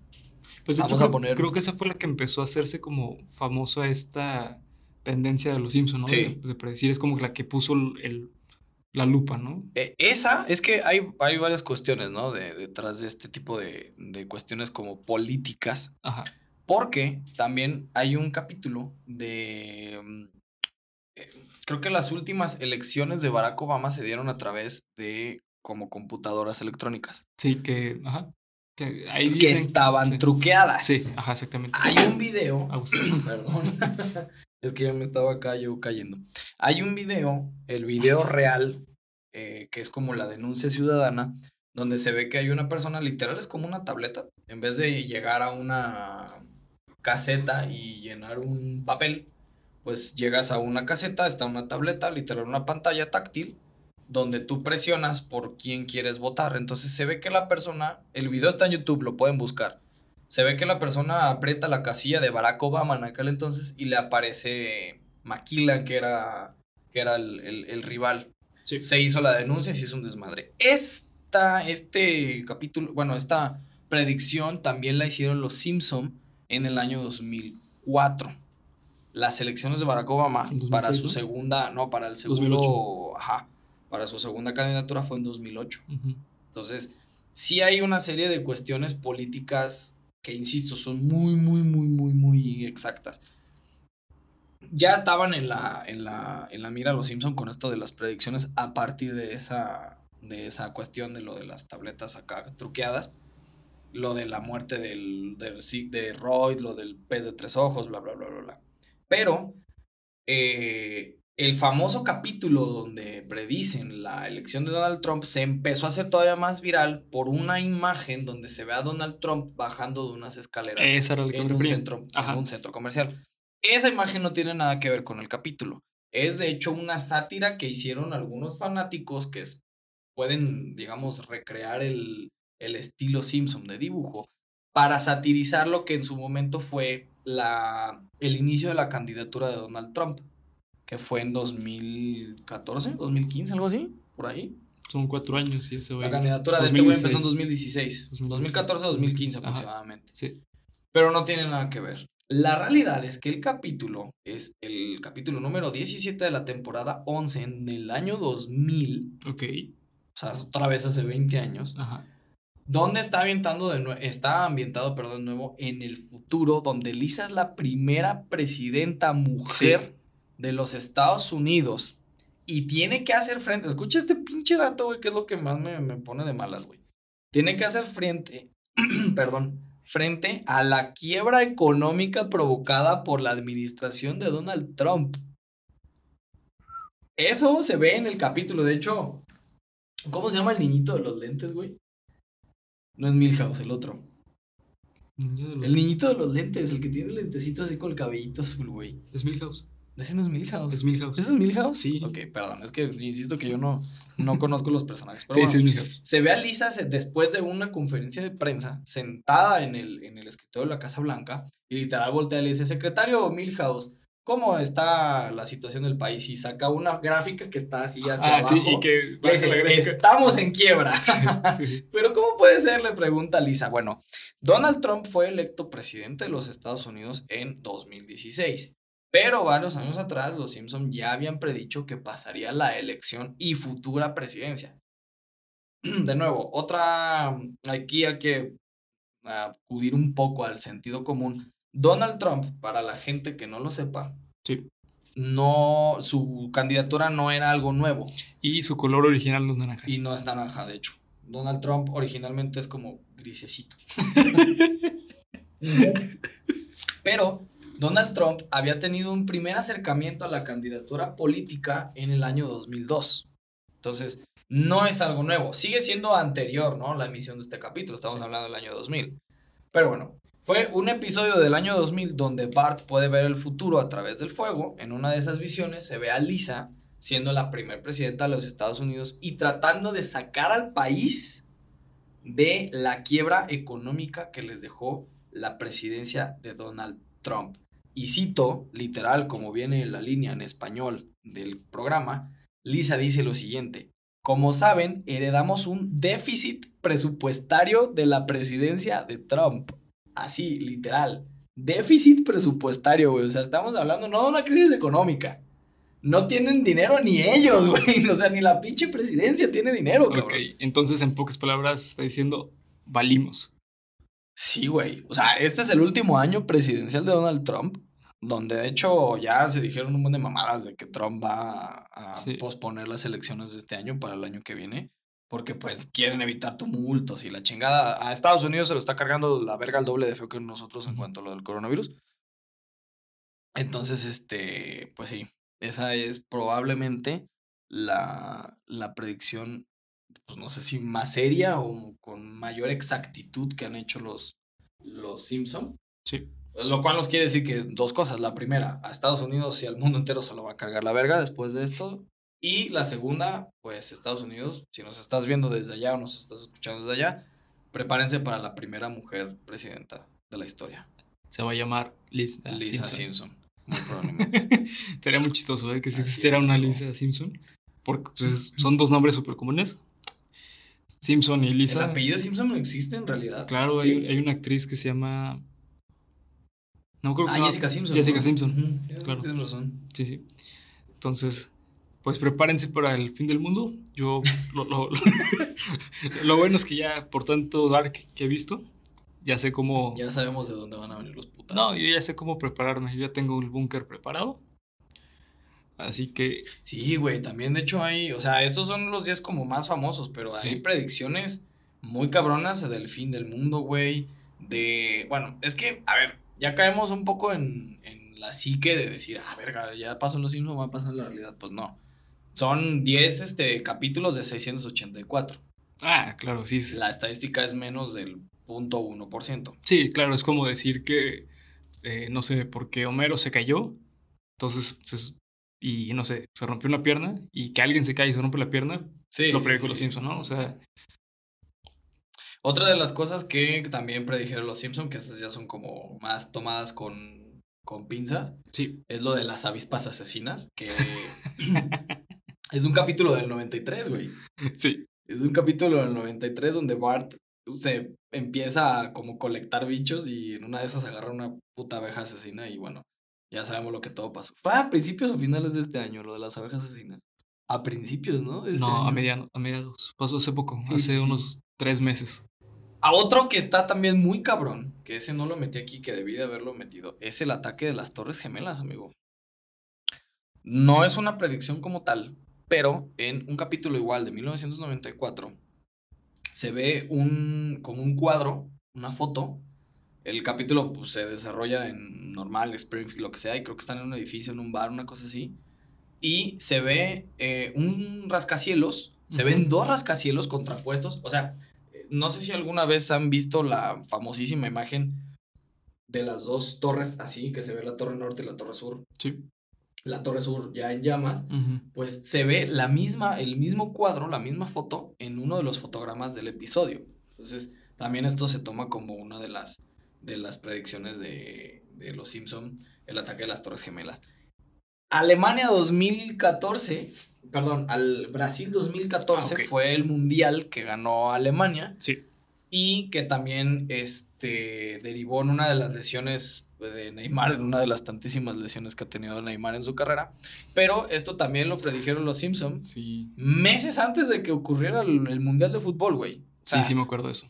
Pues de hecho Vamos a creo, poner- creo que esa fue la que empezó a hacerse como famoso a esta tendencia de los Simpsons, ¿no? Sí. De, de predecir, es como la que puso el, el- la lupa, ¿no? Eh, esa, es que hay, hay varias cuestiones, ¿no? De, detrás de este tipo de, de cuestiones como políticas. Ajá. Porque también hay un capítulo de... mm, eh, creo que las últimas elecciones de Barack Obama se dieron a través de como computadoras electrónicas. Sí, que, ajá. Que estaban sí. truqueadas. Sí, ajá, exactamente. Hay un video. *clears throat* Perdón. *laughs* es que ya me estaba acá yo cayendo. Hay un video, el video real, eh, que es como la denuncia ciudadana, donde se ve que hay una persona, literal es como una tableta, en vez de llegar a una caseta y llenar un papel, pues llegas a una caseta, está una tableta, literal una pantalla táctil, donde tú presionas por quién quieres votar. Entonces se ve que la persona, el video está en YouTube, lo pueden buscar. Se ve que la persona aprieta la casilla de Barack Obama en aquel entonces y le aparece Maquila, que era, que era el, el- el rival. Sí. Se hizo la denuncia y se hizo un desmadre. Esta, este capítulo, bueno, esta predicción también la hicieron los Simpson en el año 2004. Las elecciones de Barack Obama ¿En 2006, para su segunda, no, para el segundo, 2008. ajá, para su segunda candidatura fue en 2008. Ujú. Entonces, sí hay una serie de cuestiones políticas que, insisto, son muy, muy, muy, muy, muy exactas. Ya estaban en la, en la, en la mira los Simpson con esto de las predicciones a partir de esa, de esa cuestión de lo de las tabletas acá truqueadas. Lo de la muerte del, del, de Roy, lo del pez de tres ojos, bla, bla, bla, bla, bla. Pero eh, el famoso capítulo donde predicen la elección de Donald Trump se empezó a hacer todavía más viral por una imagen donde se ve a Donald Trump bajando de unas escaleras en, un centro, en un centro comercial. Esa imagen no tiene nada que ver con el capítulo. Es de hecho una sátira que hicieron algunos fanáticos que pueden, digamos, recrear el, el estilo Simpson de dibujo para satirizar lo que en su momento fue la, el inicio de la candidatura de Donald Trump, que fue en 2014, 2015, algo así, por ahí. Son cuatro años y ese güey. La candidatura de este güey empezó en 2016. 2016, 2014-2015 Ajá. aproximadamente. Sí. Pero no tiene nada que ver. La realidad es que el capítulo es el capítulo número 17 de la temporada 11 en el año 2000, Ok. o sea, otra vez hace 20 años, Ajá. donde está ambientando de está ambientado, perdón, de nuevo en el futuro, donde Lisa es la primera presidenta mujer de los Estados Unidos y tiene que hacer frente, escucha este pinche dato, güey, que es lo que más me, me pone de malas, güey. Tiene que hacer frente, *clears throat* perdón, frente a la quiebra económica provocada por la administración de Donald Trump. Eso se ve en el capítulo, de hecho, ¿cómo se llama el niñito de los lentes, güey? No es Milhouse, el otro. Niño de los- El niñito de los lentes, el que tiene lentecitos así con el cabellito azul, güey. Es Milhouse. Ese no es Milhouse. Es Milhouse. ¿Ese es Milhouse? Sí. Ok, perdón, es que insisto que yo no, no conozco los personajes. Pero Sí, bueno, sí, es se ve a Lisa se- después de una conferencia de prensa sentada en el, en el escritorio de la Casa Blanca y literal voltea y le dice, secretario Milhouse, ¿cómo está la situación del país? Y saca una gráfica que está así hacia Ah, abajo. sí, y que Le dice, la estamos en quiebra. *laughs* Sí. *laughs* Pero ¿cómo puede ser? Le pregunta Lisa. Bueno, Donald Trump fue electo presidente de los Estados Unidos en 2016. Pero varios años atrás los Simpson ya habían predicho que pasaría la elección y futura presidencia. De nuevo, otra, aquí hay que acudir un poco al sentido común. Donald Trump, para la gente que no lo sepa, Sí. no, su candidatura no era algo nuevo. Y su color original no es naranja. Y no es naranja, de hecho. Donald Trump originalmente es como grisecito. *laughs* Pero Donald Trump había tenido un primer acercamiento a la candidatura política en el año 2002. Entonces, no es algo nuevo. Sigue siendo anterior, ¿no? La emisión de este capítulo. Estamos Sí. hablando del año 2000. Pero bueno, fue un episodio del año 2000 donde Bart puede ver el futuro a través del fuego. En una de esas visiones se ve a Lisa siendo la primer presidenta de los Estados Unidos y tratando de sacar al país de la quiebra económica que les dejó la presidencia de Donald Trump. Y cito, literal, como viene en la línea en español del programa, Lisa dice lo siguiente, como saben, heredamos un déficit presupuestario de la presidencia de Trump. Así, literal. Déficit presupuestario, güey. O sea, estamos hablando no de una crisis económica. No tienen dinero ni ellos, *laughs* güey. O sea, ni la pinche presidencia tiene dinero, cabrón. Ok, entonces en pocas palabras está diciendo, valimos. Sí, güey. O sea, este es el último año presidencial de Donald Trump, donde de hecho ya se dijeron un montón de mamadas de que Trump va a, a Sí. posponer las elecciones de este año para el año que viene, porque pues quieren evitar tumultos y la chingada. A Estados Unidos se lo está cargando la verga al doble de feo que nosotros en cuanto a lo del coronavirus. Entonces, este, pues sí, esa es probablemente la, la predicción, pues no sé si más seria o con mayor exactitud que han hecho los, los Simpson. Sí. Lo cual nos quiere decir que dos cosas. La primera, a Estados Unidos y al mundo entero se lo va a cargar la verga después de esto. Y la segunda, pues Estados Unidos, si nos estás viendo desde allá o nos estás escuchando desde allá, prepárense para la primera mujer presidenta de la historia. Se va a llamar Lisa, Lisa Simpson. Simpson. muy probablemente. *laughs* Sería muy chistoso ¿eh? que si existiera una. Lisa Simpson. Porque pues, es- son dos nombres súper comunes. Simpson y ¿El Lisa. apellido Simpson no existe en realidad? Claro, Sí. hay, hay una actriz que se llama. No creo que Ah, Jessica Simpson. Jessica ¿no? Simpson. Ujú, tienes- claro. Tienes razón. Sí, sí. Entonces, pues prepárense para el fin del mundo. Yo, lo, lo, lo- *laughs* lo bueno es que ya, por tanto Dark que he visto, ya sé cómo. Ya sabemos de dónde van a venir los putas. No, yo ya sé cómo prepararme. Yo ya tengo el búnker preparado. Así que, Sí, güey, también de hecho hay, o sea, estos son los días como más famosos, pero Sí. hay predicciones muy cabronas del fin del mundo, güey, de, bueno, es que, a ver, ya caemos un poco en, en la psique de decir, ah, verga, ya pasó en los Simpsons, va a pasar en la realidad. Pues no. Son 10 este, capítulos de 684. Ah, claro, sí. La estadística es menos del 0.1%. Sí, claro, es como decir que, eh, no sé, porque Homero se cayó, entonces, se- y no sé, se rompió una pierna, y que alguien se cae y se rompe la pierna, Sí, lo sí, predijo los sí. Simpsons, ¿no? O sea, Otra de las cosas que también predijeron los Simpsons, que estas ya son como más tomadas con, con pinzas, sí. es lo de las avispas asesinas, que *laughs* *clears throat* es un capítulo del 93, güey. Sí, Es un capítulo del 93 donde Bart se empieza a como colectar bichos y en una de esas agarra una puta abeja asesina y bueno, ya sabemos lo que todo pasó. ¿Fue a principios o finales de este año lo de las abejas asesinas? A principios, ¿no? Este no, a, año. mediano- a mediados. Pasó hace poco, Sí, hace sí. unos tres meses. A otro que está también muy cabrón, que ese no lo metí aquí, que debí de haberlo metido, es el ataque de las Torres Gemelas, amigo. No es una predicción como tal, pero en un capítulo igual de 1994 se ve un como un cuadro, una foto. El capítulo pues, se desarrolla en normal, Springfield, lo que sea, y creo que están en un edificio, en un bar, una cosa así. Y se ve eh, un rascacielos, se ven dos rascacielos contrapuestos. O sea, no sé si alguna vez han visto la famosísima imagen de las dos torres así, que se ve la torre norte y la torre sur. Sí. La torre sur ya en llamas pues se ve la misma, el mismo cuadro, la misma foto en uno de los fotogramas del episodio. Entonces, también esto se toma como una de las, de las predicciones de, de los Simpson, el ataque de las Torres Gemelas. Alemania 2014, perdón, al Brasil 2014 Ah, ok. fue el mundial que ganó Alemania Sí. y que también este, derivó en una de las lesiones de Neymar, en una de las tantísimas lesiones que ha tenido Neymar en su carrera. Pero esto también lo predijeron los Simpsons Sí. meses antes de que ocurriera el, el Mundial de Fútbol, güey. O sea, sí, sí me acuerdo de eso.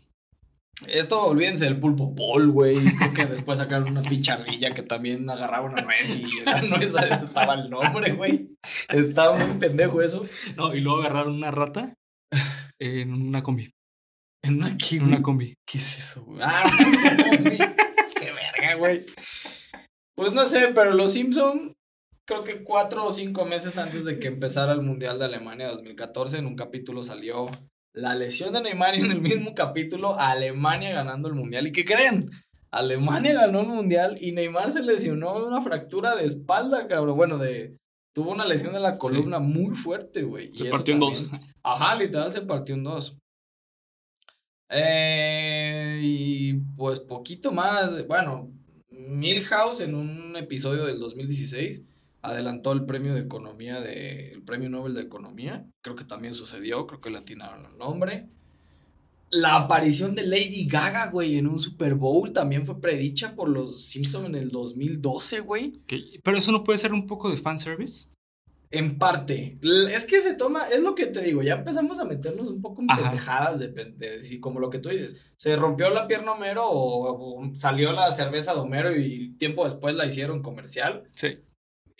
Esto olvídense del pulpo Paul, güey. Creo que después sacaron una pichardilla que también agarraba una nuez y *laughs* nuez estaba el nombre, güey. Estaba muy pendejo eso. No, y luego agarraron una rata en una combi. En una kiwi. En una combi. ¿Qué es eso, güey? Ah, no, güey. Qué verga, güey. Pues no sé, pero los Simpson creo que cuatro o cinco meses antes de que empezara el Mundial de Alemania 2014, en un capítulo salió la lesión de Neymar y en el mismo capítulo Alemania ganando el Mundial. ¿Y qué creen? Alemania ganó el Mundial y Neymar se lesionó una fractura de espalda, cabrón. Bueno, de... Tuvo una lesión de la columna muy fuerte, güey. Se partió en dos. Ajá, literal se partió en dos. Eh, y pues poquito más. Bueno, Milhouse en un episodio del 2016 adelantó el premio de economía de el premio Nobel de economía. Creo que también sucedió, creo que le atinaron el nombre. La aparición de Lady Gaga, güey, en un Super Bowl también fue predicha por los Simpson en el 2012, güey. Ok, Pero eso no puede ser un poco de fanservice. En parte. Es que se toma, es lo que te digo, ya empezamos a meternos un poco en Ajá. pendejadas de, de como lo que tú dices. Se rompió la pierna Homero o, o salió la cerveza de Homero y tiempo después la hicieron comercial. Sí.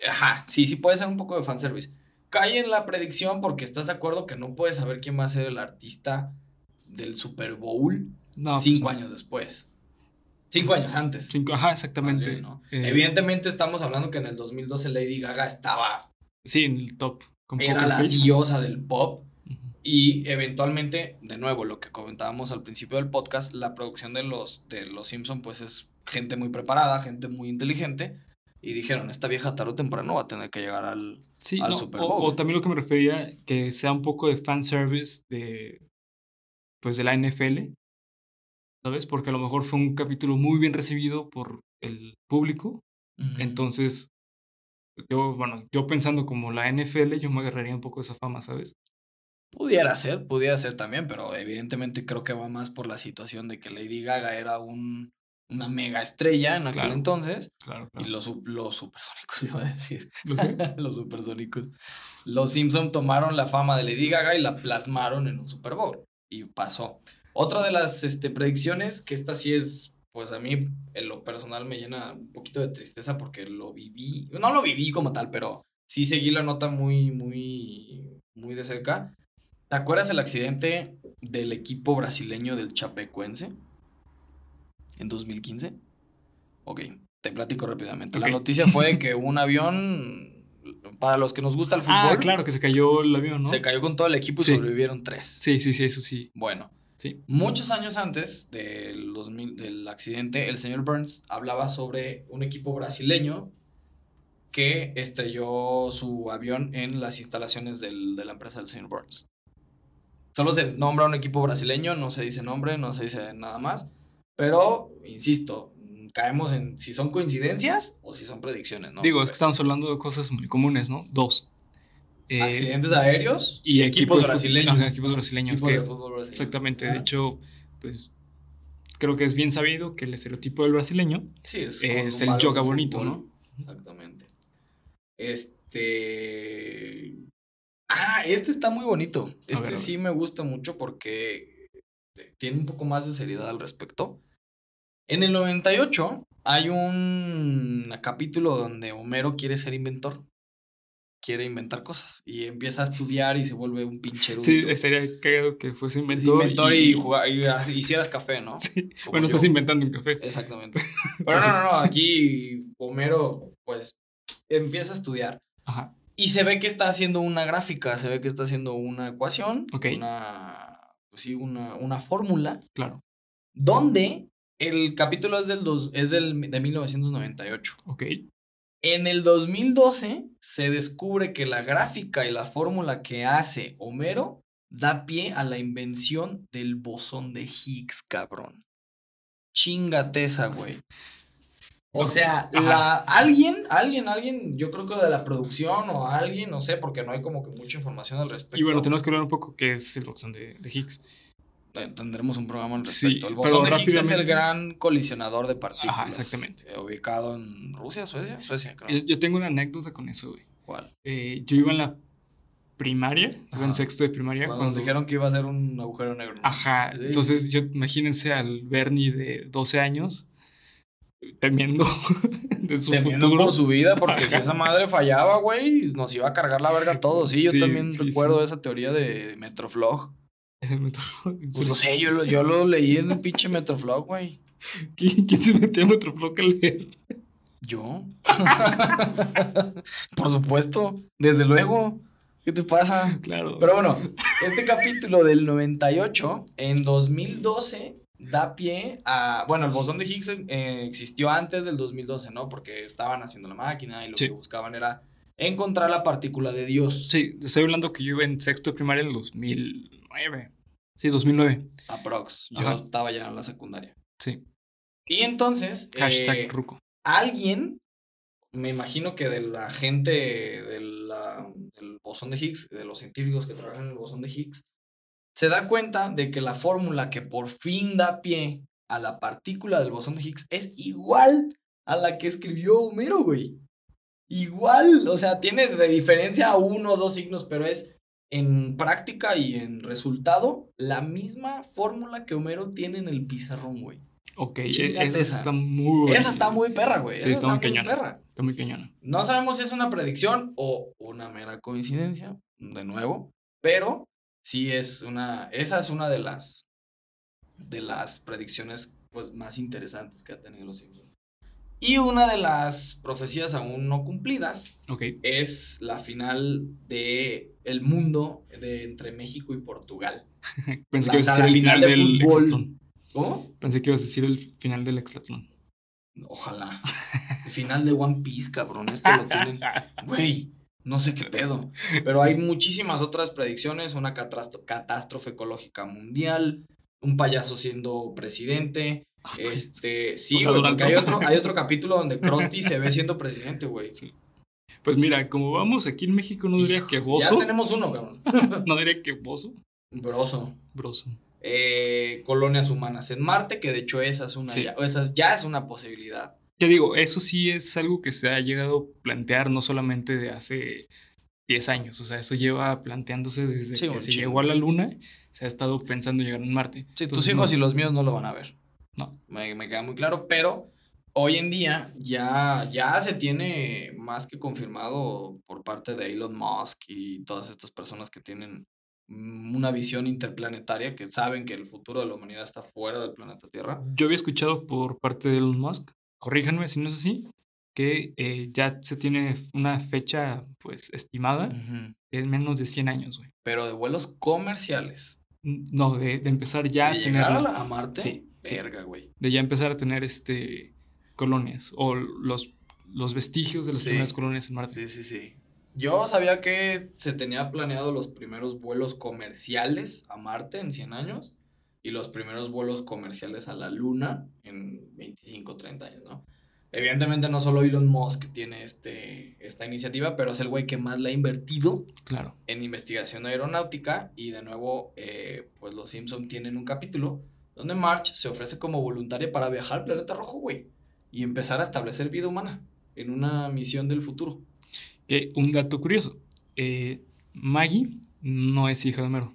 Ajá, sí, sí puede ser un poco de fanservice. Cae en la predicción porque estás de acuerdo que no puedes saber quién va a ser el artista del Super Bowl No, pues cinco no. años después. Cinco años antes. Cinco, ajá, exactamente. bien, ¿no? Eh, Evidentemente estamos hablando que en el 2012 Lady Gaga estaba, Sí, en el top. con era la Face. diosa del pop. Y eventualmente, de nuevo, lo que comentábamos al principio del podcast, la producción de los, de los Simpson pues es gente muy preparada, gente muy inteligente. Y dijeron, esta vieja tarde o temprano va a tener que llegar al... Sí, al no, Super o- Bowl. O, también lo que me refería, que sea un poco de fanservice de, pues de la NFL, ¿sabes? Porque a lo mejor fue un capítulo muy bien recibido por el público. Entonces, yo, bueno, yo pensando como la NFL, yo me agarraría un poco de esa fama, ¿sabes? Pudiera ser, pudiera ser también, pero evidentemente creo que va más por la situación de que Lady Gaga era un, una mega estrella en aquel Claro. entonces. Claro, Y los, los supersónicos, *laughs* iba a decir. *laughs* Los supersónicos. Los Simpson tomaron la fama de Lady Gaga y la plasmaron en un Super Bowl. Y pasó. Otra de las este, predicciones, que esta sí es, pues a mí en lo personal me llena un poquito de tristeza porque lo viví. No lo viví como tal, pero sí seguí la nota muy, muy, muy de cerca. ¿Te acuerdas el accidente del equipo brasileño del Chapecuense? En 2015. Ok. Te platico rápidamente. La noticia fue *laughs* que un avión, para los que nos gusta el fútbol, Ah, claro, que se cayó el avión, ¿no? se cayó con todo el equipo y Sí. sobrevivieron tres. Sí, sí, sí, eso sí. Bueno, Sí. muchos años antes del, 2000 del accidente, el señor Burns hablaba sobre un equipo brasileño que estrelló su avión en las instalaciones del- de la empresa del señor Burns. Solo se nombra un equipo brasileño, no se dice nombre, no se dice nada más, pero, insisto, caemos en si son coincidencias o si son predicciones, ¿no? Digo, es que estamos hablando de cosas muy comunes, ¿no? Dos. Eh, Accidentes aéreos y equipos brasileños. ajá, equipos brasileños. Equipos que- de fútbol brasileño. exactamente. De hecho, pues creo que es bien sabido que el estereotipo del brasileño Sí, es, es con un el yoga bonito. ¿no? Exactamente. Este. Ah, este está muy bonito. Este ver. sí me gusta mucho porque tiene un poco más de seriedad al respecto. En el 98 hay un capítulo donde Homero quiere ser inventor. Quiere inventar cosas. Y empieza a estudiar y se vuelve un pinche erudito. Sí, estaría cagado que fuese inventor. inventor y, jugar- y ha- hicieras café, ¿no? *laughs* Sí. Bueno, yo. estás inventando un café. Exactamente. *laughs* Pero no, no, no. Aquí Homero, pues, empieza a estudiar. Ajá. Y se ve que está haciendo una gráfica, se ve que está haciendo una ecuación, Ok. una, pues sí, una, una fórmula, Claro. donde el capítulo es del, dos, es del de 1998. Ok. En el 2012 se descubre que la gráfica y la fórmula que hace Homero da pie a la invención del bosón de Higgs, cabrón. Chingate esa, güey. O sea, la, alguien, alguien, alguien, yo creo que de la producción o alguien, no sé, porque no hay como que mucha información al respecto. Y bueno, tenemos que hablar un poco qué es el bosón de, de Higgs. Eh, Tendremos un programa al Sí, respecto. el pero bosón de Higgs es el gran colisionador de partículas. Ajá, exactamente. eh, ubicado en Rusia, Suecia, Suecia, creo. Yo, yo tengo una anécdota con eso, güey. ¿Cuál? Eh, yo iba en la primaria, iba en sexto de primaria. Cuando nos cuando- dijeron que iba a ser un agujero negro. ¿no? Ajá, Sí. entonces yo imagínense al Bernie de 12 años temiendo *laughs* de su Temiendo futuro. por su vida, porque si esa madre fallaba, güey, nos iba a cargar la verga a todos. Sí, yo Sí, también sí, recuerdo sí. esa teoría de Metroflog. *laughs* ¿Quién, Pues no sé, yo lo, yo lo leí en el pinche Metroflog, güey. quién se metía a Metroflog a leer? ¿Yo? *laughs* por supuesto, desde luego. ¿Qué te pasa? Claro. Pero bueno, este capítulo del 98, en 2012, da pie a... Bueno, el bosón de Higgs eh, existió antes del 2012, ¿no? Porque estaban haciendo la máquina y lo Sí. que buscaban era encontrar la partícula de Dios. Sí, estoy hablando que yo iba en sexto de primaria en el 2009. Sí, 2009. Aprox. Yo Ajá. estaba ya en la secundaria. Sí. Y entonces, Hashtag eh, Ruco. alguien, me imagino que de la gente de la- del bosón de Higgs, de los científicos que trabajan en el bosón de Higgs, se da cuenta de que la fórmula que por fin da pie a la partícula del bosón de Higgs es igual a la que escribió Homero, güey. Igual, o sea, tiene de diferencia uno o dos signos, pero es en práctica y en resultado la misma fórmula que Homero tiene en el pizarrón, güey. Ok, e- Chíngate esa esa. está muy Esa está muy perra, güey. Sí, esa está muy muy cañona. perra. Está muy cañona. No sabemos si es una predicción o una mera coincidencia, de nuevo, pero sí es una, esa es una de las, de las predicciones pues más interesantes que ha tenido los Simpsons. Y una de las profecías aún no cumplidas Ok. es la final de el mundo de entre México y Portugal. *laughs* Pensé La- que ibas a decir el final final de del fútbol. hexatlón. ¿Cómo? Pensé que ibas a decir el final del hexatlón. Ojalá. El final de One Piece, cabrón. Esto lo tienen *laughs* Güey, no sé qué pedo. Pero hay muchísimas otras predicciones. Una catástrofe ecológica mundial. Un payaso siendo presidente. Este, sí, O sea, güey, porque hay otro, hay otro capítulo donde Krusty se ve siendo presidente, güey. Pues mira, como vamos aquí en México, no diría que Ya bozo. tenemos uno, cabrón. *laughs* No diría que bozo. Broso. Broso. Eh, colonias humanas en Marte, que de hecho esa es una, Sí. ya, esa ya es una posibilidad. Te digo, eso sí es algo que se ha llegado a plantear no solamente de hace 10 años, o sea, eso lleva planteándose desde Sí, que se llegó a la Luna, se ha estado pensando en llegar en Marte. Sí, tus hijos no- y los míos no lo van a ver. No. Me, me queda muy claro, pero hoy en día ya, ya se tiene más que confirmado por parte de Elon Musk y todas estas personas que tienen una visión interplanetaria, que saben que el futuro de la humanidad está fuera del planeta Tierra. Yo había escuchado por parte de Elon Musk corríjanme si no es así, que eh, ya se tiene una fecha pues estimada en menos de 100 años, güey. Pero de vuelos comerciales. No, de, de empezar ya ¿De a tener, llegar a, la- a Marte? Sí, sí. Verga, güey. de ya empezar a tener este colonias o los, los vestigios de las Sí. primeras colonias en Marte. Sí, sí, sí. Yo sabía que se tenía planeado los primeros vuelos comerciales a Marte en 100 años y los primeros vuelos comerciales a la Luna en 25, 30 años, ¿no? Evidentemente no solo Elon Musk tiene este, esta iniciativa, pero es el güey que más le ha invertido Claro. en investigación aeronáutica y de nuevo, eh, pues los Simpson tienen un capítulo donde Marge se ofrece como voluntaria para viajar al planeta rojo, güey, y empezar a establecer vida humana en una misión del futuro. Que un dato curioso. eh, Maggie no es hija de Homero.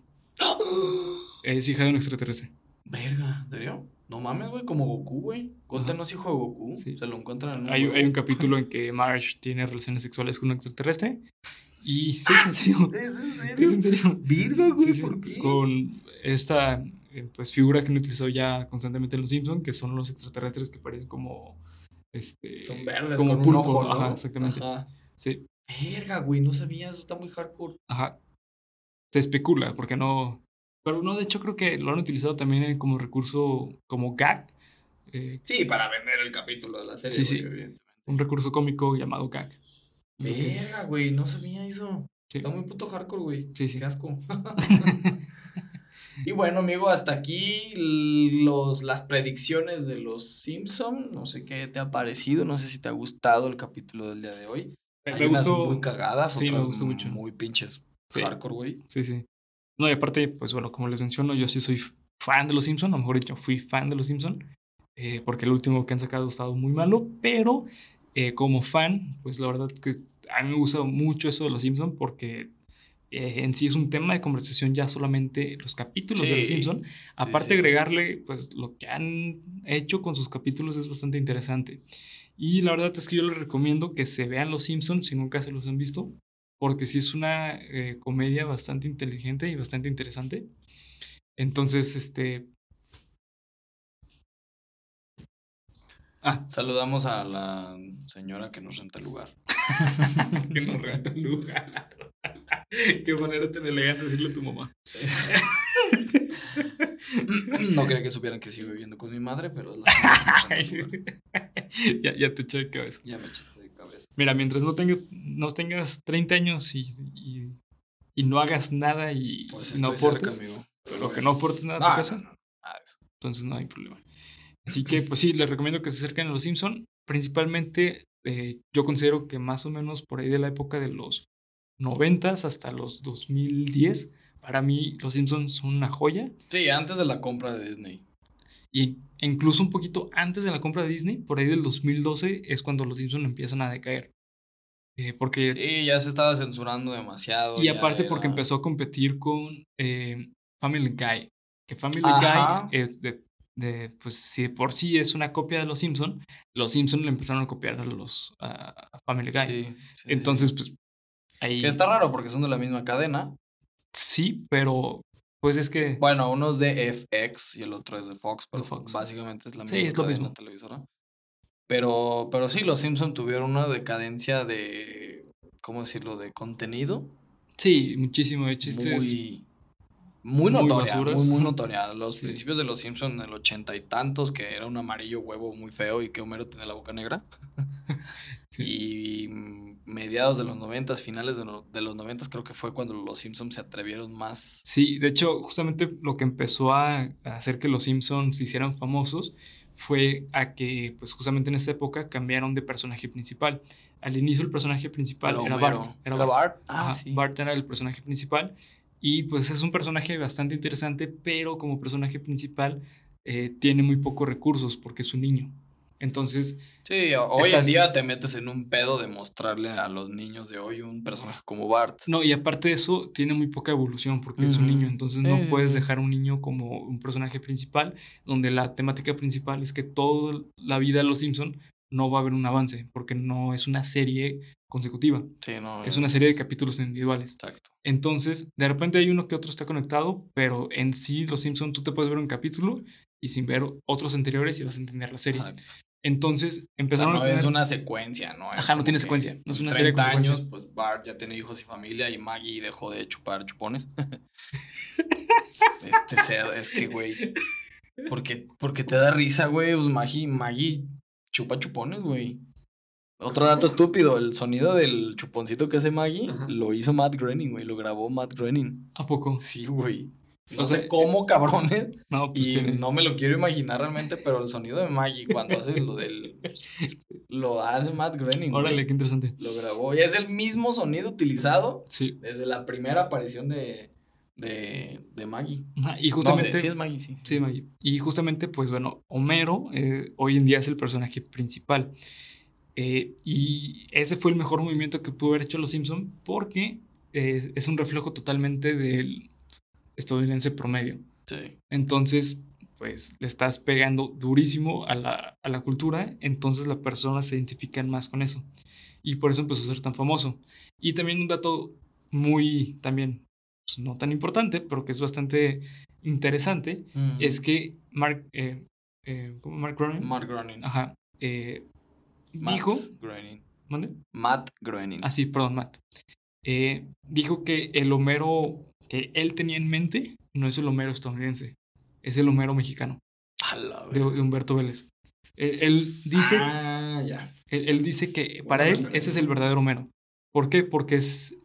Es hija de un extraterrestre. Verga, ¿en serio? No mames, güey, como Goku, güey. Ajá. no es hijo de Goku. Sí. Se lo encuentran en un Hay, un capítulo en *laughs* que Marge tiene relaciones sexuales con un extraterrestre. Y sí, *laughs* en serio. ¿Es en Es serio? en serio. Virga, güey, Sí, sí, ¿por qué? Con esta eh, pues, figura que han utilizado ya constantemente en Los Simpsons, que son los extraterrestres que parecen como. Este, Son verdes como con un pulpo. ojo, ¿no? Ajá, exactamente. Ajá. Sí, Verga, güey, no sabía, eso está muy hardcore. ajá. Se especula, porque no. Pero no, de hecho, creo que lo han utilizado también como recurso, como gag. eh, Sí, para vender el capítulo de la serie, Sí, sí. un recurso cómico llamado gag. Verga, güey, no sabía eso. Sí. Está muy puto hardcore, güey. Sí, sí. Qué asco. *laughs* *laughs* y bueno, amigo, hasta aquí los, las predicciones de los Simpson. No sé qué te ha parecido, no sé si te ha gustado el capítulo del día de hoy. Me Hay unas gustó. muy cagadas, sí, me otras gustó mucho. muy pinches Sí. hardcore, güey. Sí, sí. No, y aparte, pues bueno, como les menciono, yo sí soy fan de los Simpson, o mejor dicho, fui fan de los Simpson, eh, porque el último que han sacado ha estado muy malo, pero eh, como fan, pues la verdad que a mí me gusta mucho eso de los Simpson, porque eh, en sí es un tema de conversación ya solamente los capítulos de los Simpson. Aparte sí. agregarle, pues lo que han hecho con sus capítulos es bastante interesante. Y la verdad es que yo les recomiendo que se vean los Simpsons si nunca se los han visto porque sí es una eh, comedia bastante inteligente y bastante interesante. Entonces, este... Ah, Saludamos a la señora que nos renta el lugar. *laughs* que nos *laughs* renta el lugar. *laughs* Qué manera tan elegante decirle a tu mamá. no quería que supieran que sigo viviendo con mi madre, pero la ya, ya te eché de cabeza. Ya me cabeza. Mira, mientras no tengas, no tengas 30 años y, y, y no hagas nada y Pues no cerca, aportes, o que no aportes nada a tu No, no, casa, no, nada de eso. entonces no hay problema. Así que, pues sí, les recomiendo que se acerquen a los Simpson. Principalmente, eh, yo considero que más o menos por ahí de la época de los 90 hasta los 2010, para mí los Simpsons son una joya. Sí, antes de la compra de Disney. Y incluso un poquito antes de la compra de Disney, por ahí del 2012, es cuando los Simpsons empiezan a decaer. Eh, porque Sí, ya se estaba censurando demasiado. Y aparte porque empezó a competir con eh, Family Guy. Que Family Ajá. Guy, eh, de, de, pues si por sí es una copia de los Simpson, los Simpson le empezaron a copiar a los a Family Guy. Sí, sí, sí. Entonces, pues ahí Que está raro porque son de la misma cadena. sí, pero pues es que Bueno, uno es de FX y el otro es de Fox, pero Fox. básicamente es la Sí, misma es lo mismo. televisora. Pero, pero sí, los Simpson tuvieron una decadencia de, ¿cómo decirlo? De contenido sí, muchísimo de chistes. muy, muy muy notoria, basuras. muy, muy notoria. Los principios de los Simpson en el ochenta y tantos, que era un amarillo huevo muy feo y que Homero tenía la boca negra. *laughs* Sí. Y mediados de los noventas, finales de, no- de los noventas, creo que fue cuando los Simpsons se atrevieron más. Sí, de hecho, justamente lo que empezó a, a hacer que los Simpsons se hicieran famosos fue a que, pues justamente en esa época cambiaron de personaje principal. Al inicio el personaje principal Era. Bart. Era ¿Era Bart. Bart? Ah, Ajá, sí. Bart era el personaje principal y pues es un personaje bastante interesante, pero como personaje principal eh, tiene muy pocos recursos porque es un niño. Entonces, Sí, hoy en día te metes en un pedo de mostrarle a los niños de hoy un personaje como Bart. no, y aparte de eso, tiene muy poca evolución porque es un niño, entonces no puedes dejar un niño como un personaje principal, donde la temática principal es que toda la vida de los Simpson no va a haber un avance, porque no es una serie consecutiva, Sí, no. es una serie de capítulos individuales. Exacto. Entonces, de repente hay uno que otro está conectado, pero en sí, Los Simpson tú te puedes ver un capítulo y sin ver otros anteriores y vas a entender la serie. exacto. Entonces empezaron no a tener... es una secuencia, ¿no? Ajá, no tiene secuencia, no es una serie 30 años, pues Bart ya tiene hijos y familia y Maggie dejó de chupar chupones. *laughs* este ser, es que, güey. Porque, porque te da risa, güey. Pues Maggie, Maggie chupa chupones, güey. Otro dato estúpido, el sonido del chuponcito que hace Maggie Ajá. lo hizo Matt Groening, güey. Lo grabó Matt Groening. ¿A poco? Sí, güey. No O sé cómo, cabrones. No, pues Y tiene... no me lo quiero imaginar realmente, pero el sonido de Maggie cuando hace lo del. Lo hace Matt Groening. güey. Órale, qué interesante. Lo grabó. Y es el mismo sonido utilizado Sí. desde la primera aparición de, de, de Maggie. Y No, justamente... de- sí, es Maggie, sí. Sí, Maggie. Y justamente, pues bueno, Homero eh, hoy en día es el personaje principal. Eh, y ese fue el mejor movimiento que pudo haber hecho Los Simpson porque eh, es un reflejo totalmente del estadounidense promedio. Sí. Entonces, pues le estás pegando durísimo a la, a la cultura, entonces las personas se identifican más con eso. Y por eso empezó a ser tan famoso. Y también un dato muy, también, pues, no tan importante, pero que es bastante interesante, es que Mark, eh, eh. Mark Groening, Matt Groening. ajá, eh, Matt dijo, Groening. ¿mande? Matt Groening. Ah, sí, perdón, Matt. Eh, dijo que el Homero que él tenía en mente no es el Homero estadounidense, es el Homero mexicano, de, de Humberto Vélez. Él, él dice, Ah, ya. él, él dice que para él ese es el verdadero Homero. ¿Por qué? Porque es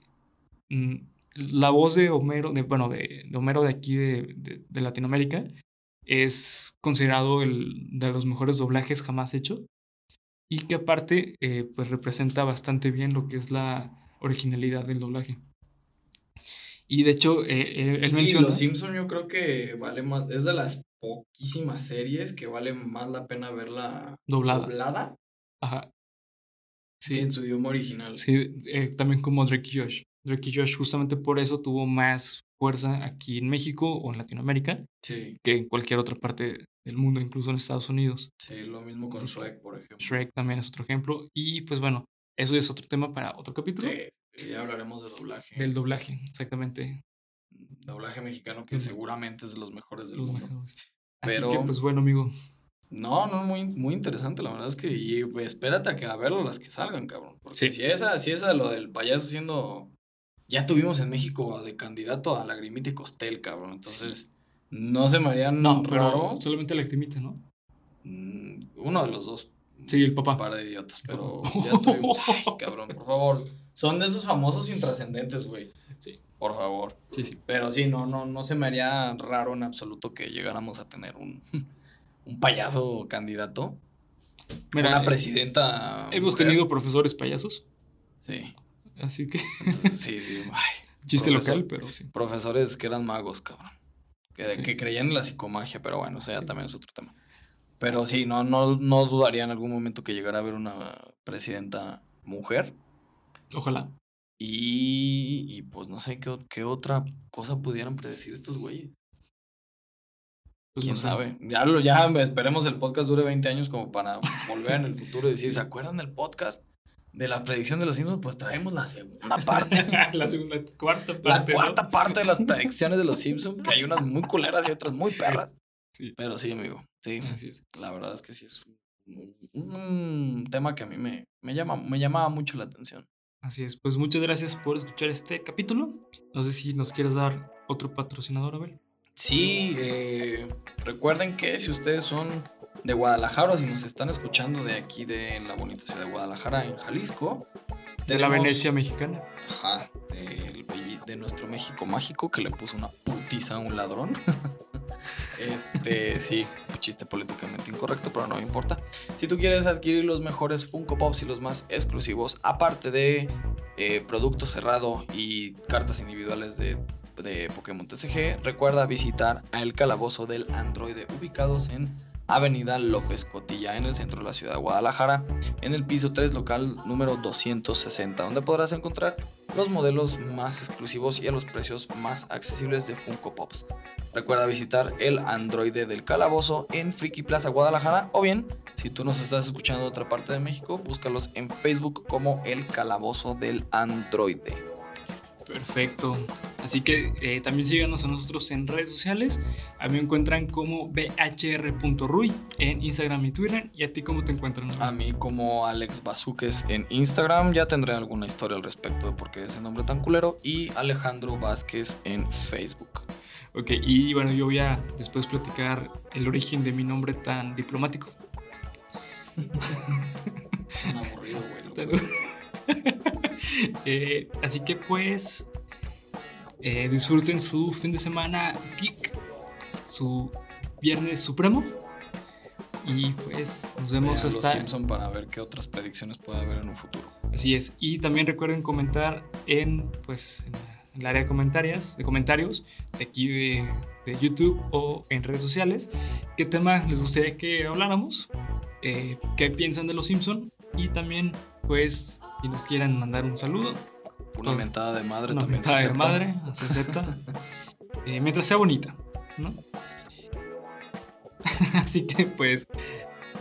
mm, la voz de Homero, de, bueno, de, de Homero de aquí de, de- de Latinoamérica, es considerado el de los mejores doblajes jamás hechos y que aparte eh, pues representa bastante bien lo que es la originalidad del doblaje. Y de hecho, eh, él, él sí, menciona... Los Simpson yo creo que vale más. Es de las poquísimas series que vale más la pena verla Doblada. doblada Ajá. que Sí, en su idioma original. sí eh, también como Drake y Josh. Drake y Josh justamente por eso tuvo más fuerza aquí en México o en Latinoamérica Sí, que en cualquier otra parte del mundo, incluso en Estados Unidos. sí, lo mismo con que- Shrek, por ejemplo. Shrek también es otro ejemplo. Y pues bueno, eso es otro tema para otro capítulo. Sí, ya hablaremos de doblaje. Del doblaje, exactamente. doblaje mexicano que seguramente es de los mejores del los mundo. mejores. Así que Pero- pues bueno, amigo. No, no, muy, muy interesante, la verdad es que, y espérate a que a verlo las que salgan, cabrón. Porque Sí. si esa, si esa, lo del payaso siendo, ya tuvimos en México de candidato a Lagrimita y Costel, cabrón. Entonces, no se me haría No, raro. pero solamente la lacrimita, ¿no? mm, Uno de los dos. Sí, el papá. Un par de idiotas, pero papá. *laughs* ya tuvimos. Ay, cabrón, por favor. Son de esos famosos intrascendentes, güey. Sí. Por favor. Sí, sí. Pero sí, no, no, no se me haría raro en absoluto que llegáramos a tener un, *laughs* un payaso candidato. Mira, una eh, presidenta. Hemos tenido profesores payasos, Sí. Así que sí, sí, *laughs* ay, chiste Profesor. local, pero sí. profesores que eran magos, cabrón. Que, Sí. que creían en la psicomagia, pero bueno, ya Sí. también es otro tema. Pero sí, no, no, no dudaría en algún momento que llegara a haber una presidenta mujer. Ojalá. Y, y pues no sé qué, o- qué otra cosa pudieran predecir estos güeyes. Pues, ¿Quién no sé. sabe? Ya, lo, ya esperemos el podcast dure 20 años como para volver en el futuro y decir, ¿se acuerdan del podcast de la predicción de los Simpsons? Pues traemos la segunda *laughs* parte. la segunda, cuarta parte. La ¿no? cuarta parte de las predicciones de los Simpsons, que hay unas muy culeras y otras muy perras. Sí. Pero sí, amigo. Sí, Así es. la verdad es que sí es un, un tema que a mí me, me, llama, me llamaba mucho la atención. Así es. Pues muchas gracias por escuchar este capítulo. No sé si nos quieres dar otro patrocinador, Abel. Sí, eh, recuerden que si ustedes son de Guadalajara si nos están escuchando de aquí de la bonita ciudad de Guadalajara, en Jalisco, De la Venecia mexicana. Ajá, belli- de nuestro México mágico que le puso una putiza a un ladrón. *laughs* este, sí, un chiste políticamente incorrecto, pero no me importa. Si tú quieres adquirir los mejores Funko Pops y los más exclusivos, aparte de eh, producto cerrado y cartas individuales de, de Pokémon TCG, recuerda visitar a El Calabozo del Androide, ubicados en Avenida López Cotilla, en el centro de la ciudad de Guadalajara, en el piso 3, local número 260, donde podrás encontrar los modelos más exclusivos y a los precios más accesibles de Funko Pops. Recuerda visitar el Androide del Calabozo en Friki Plaza Guadalajara o bien, si tú nos estás escuchando de otra parte de México, búscalos en Facebook como el Calabozo del Androide. Perfecto. Así que eh, también síganos a nosotros en redes sociales. A mí me encuentran como bhr.ruy en Instagram y Twitter. ¿Y a ti cómo te encuentran? A mí como Alex Bazuques en Instagram. Ya tendré alguna historia al respecto de por qué ese nombre tan culero. Y Alejandro Vázquez en Facebook. Ok, y bueno, yo voy a después platicar el origen de mi nombre tan diplomático. *laughs* Un aburrido, güey. *laughs* *laughs* eh, así que pues eh, disfruten su fin de semana geek, su viernes supremo. Y pues nos vemos Vean hasta. Los Simpson para ver qué otras predicciones puede haber en un futuro. Así es. Y también recuerden comentar en pues en el área de comentarios, de comentarios de aquí de, de YouTube o en redes sociales qué tema les gustaría que habláramos, eh, qué piensan de los Simpson y también pues si nos quieran mandar un saludo. Una mentada de madre Una también. se mentada de madre, se acepta. *laughs* Eh, mientras sea bonita, ¿no? *laughs* Así que pues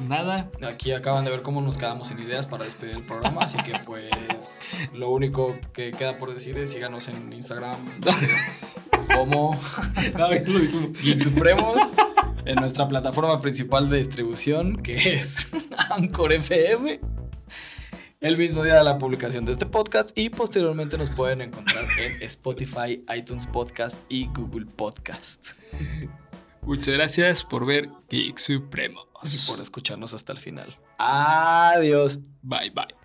nada, Aquí acaban de ver cómo nos quedamos sin ideas para despedir el programa, así que pues lo único que queda por decir es síganos en Instagram *laughs* como. Geek Supremos en nuestra plataforma principal de distribución que es Anchor FM. El mismo día de la publicación de este podcast y posteriormente nos pueden encontrar en *laughs* Spotify, iTunes Podcast y Google Podcast. *laughs* Muchas gracias por ver Geek Supremos. Y por escucharnos hasta el final. Adiós. Bye bye.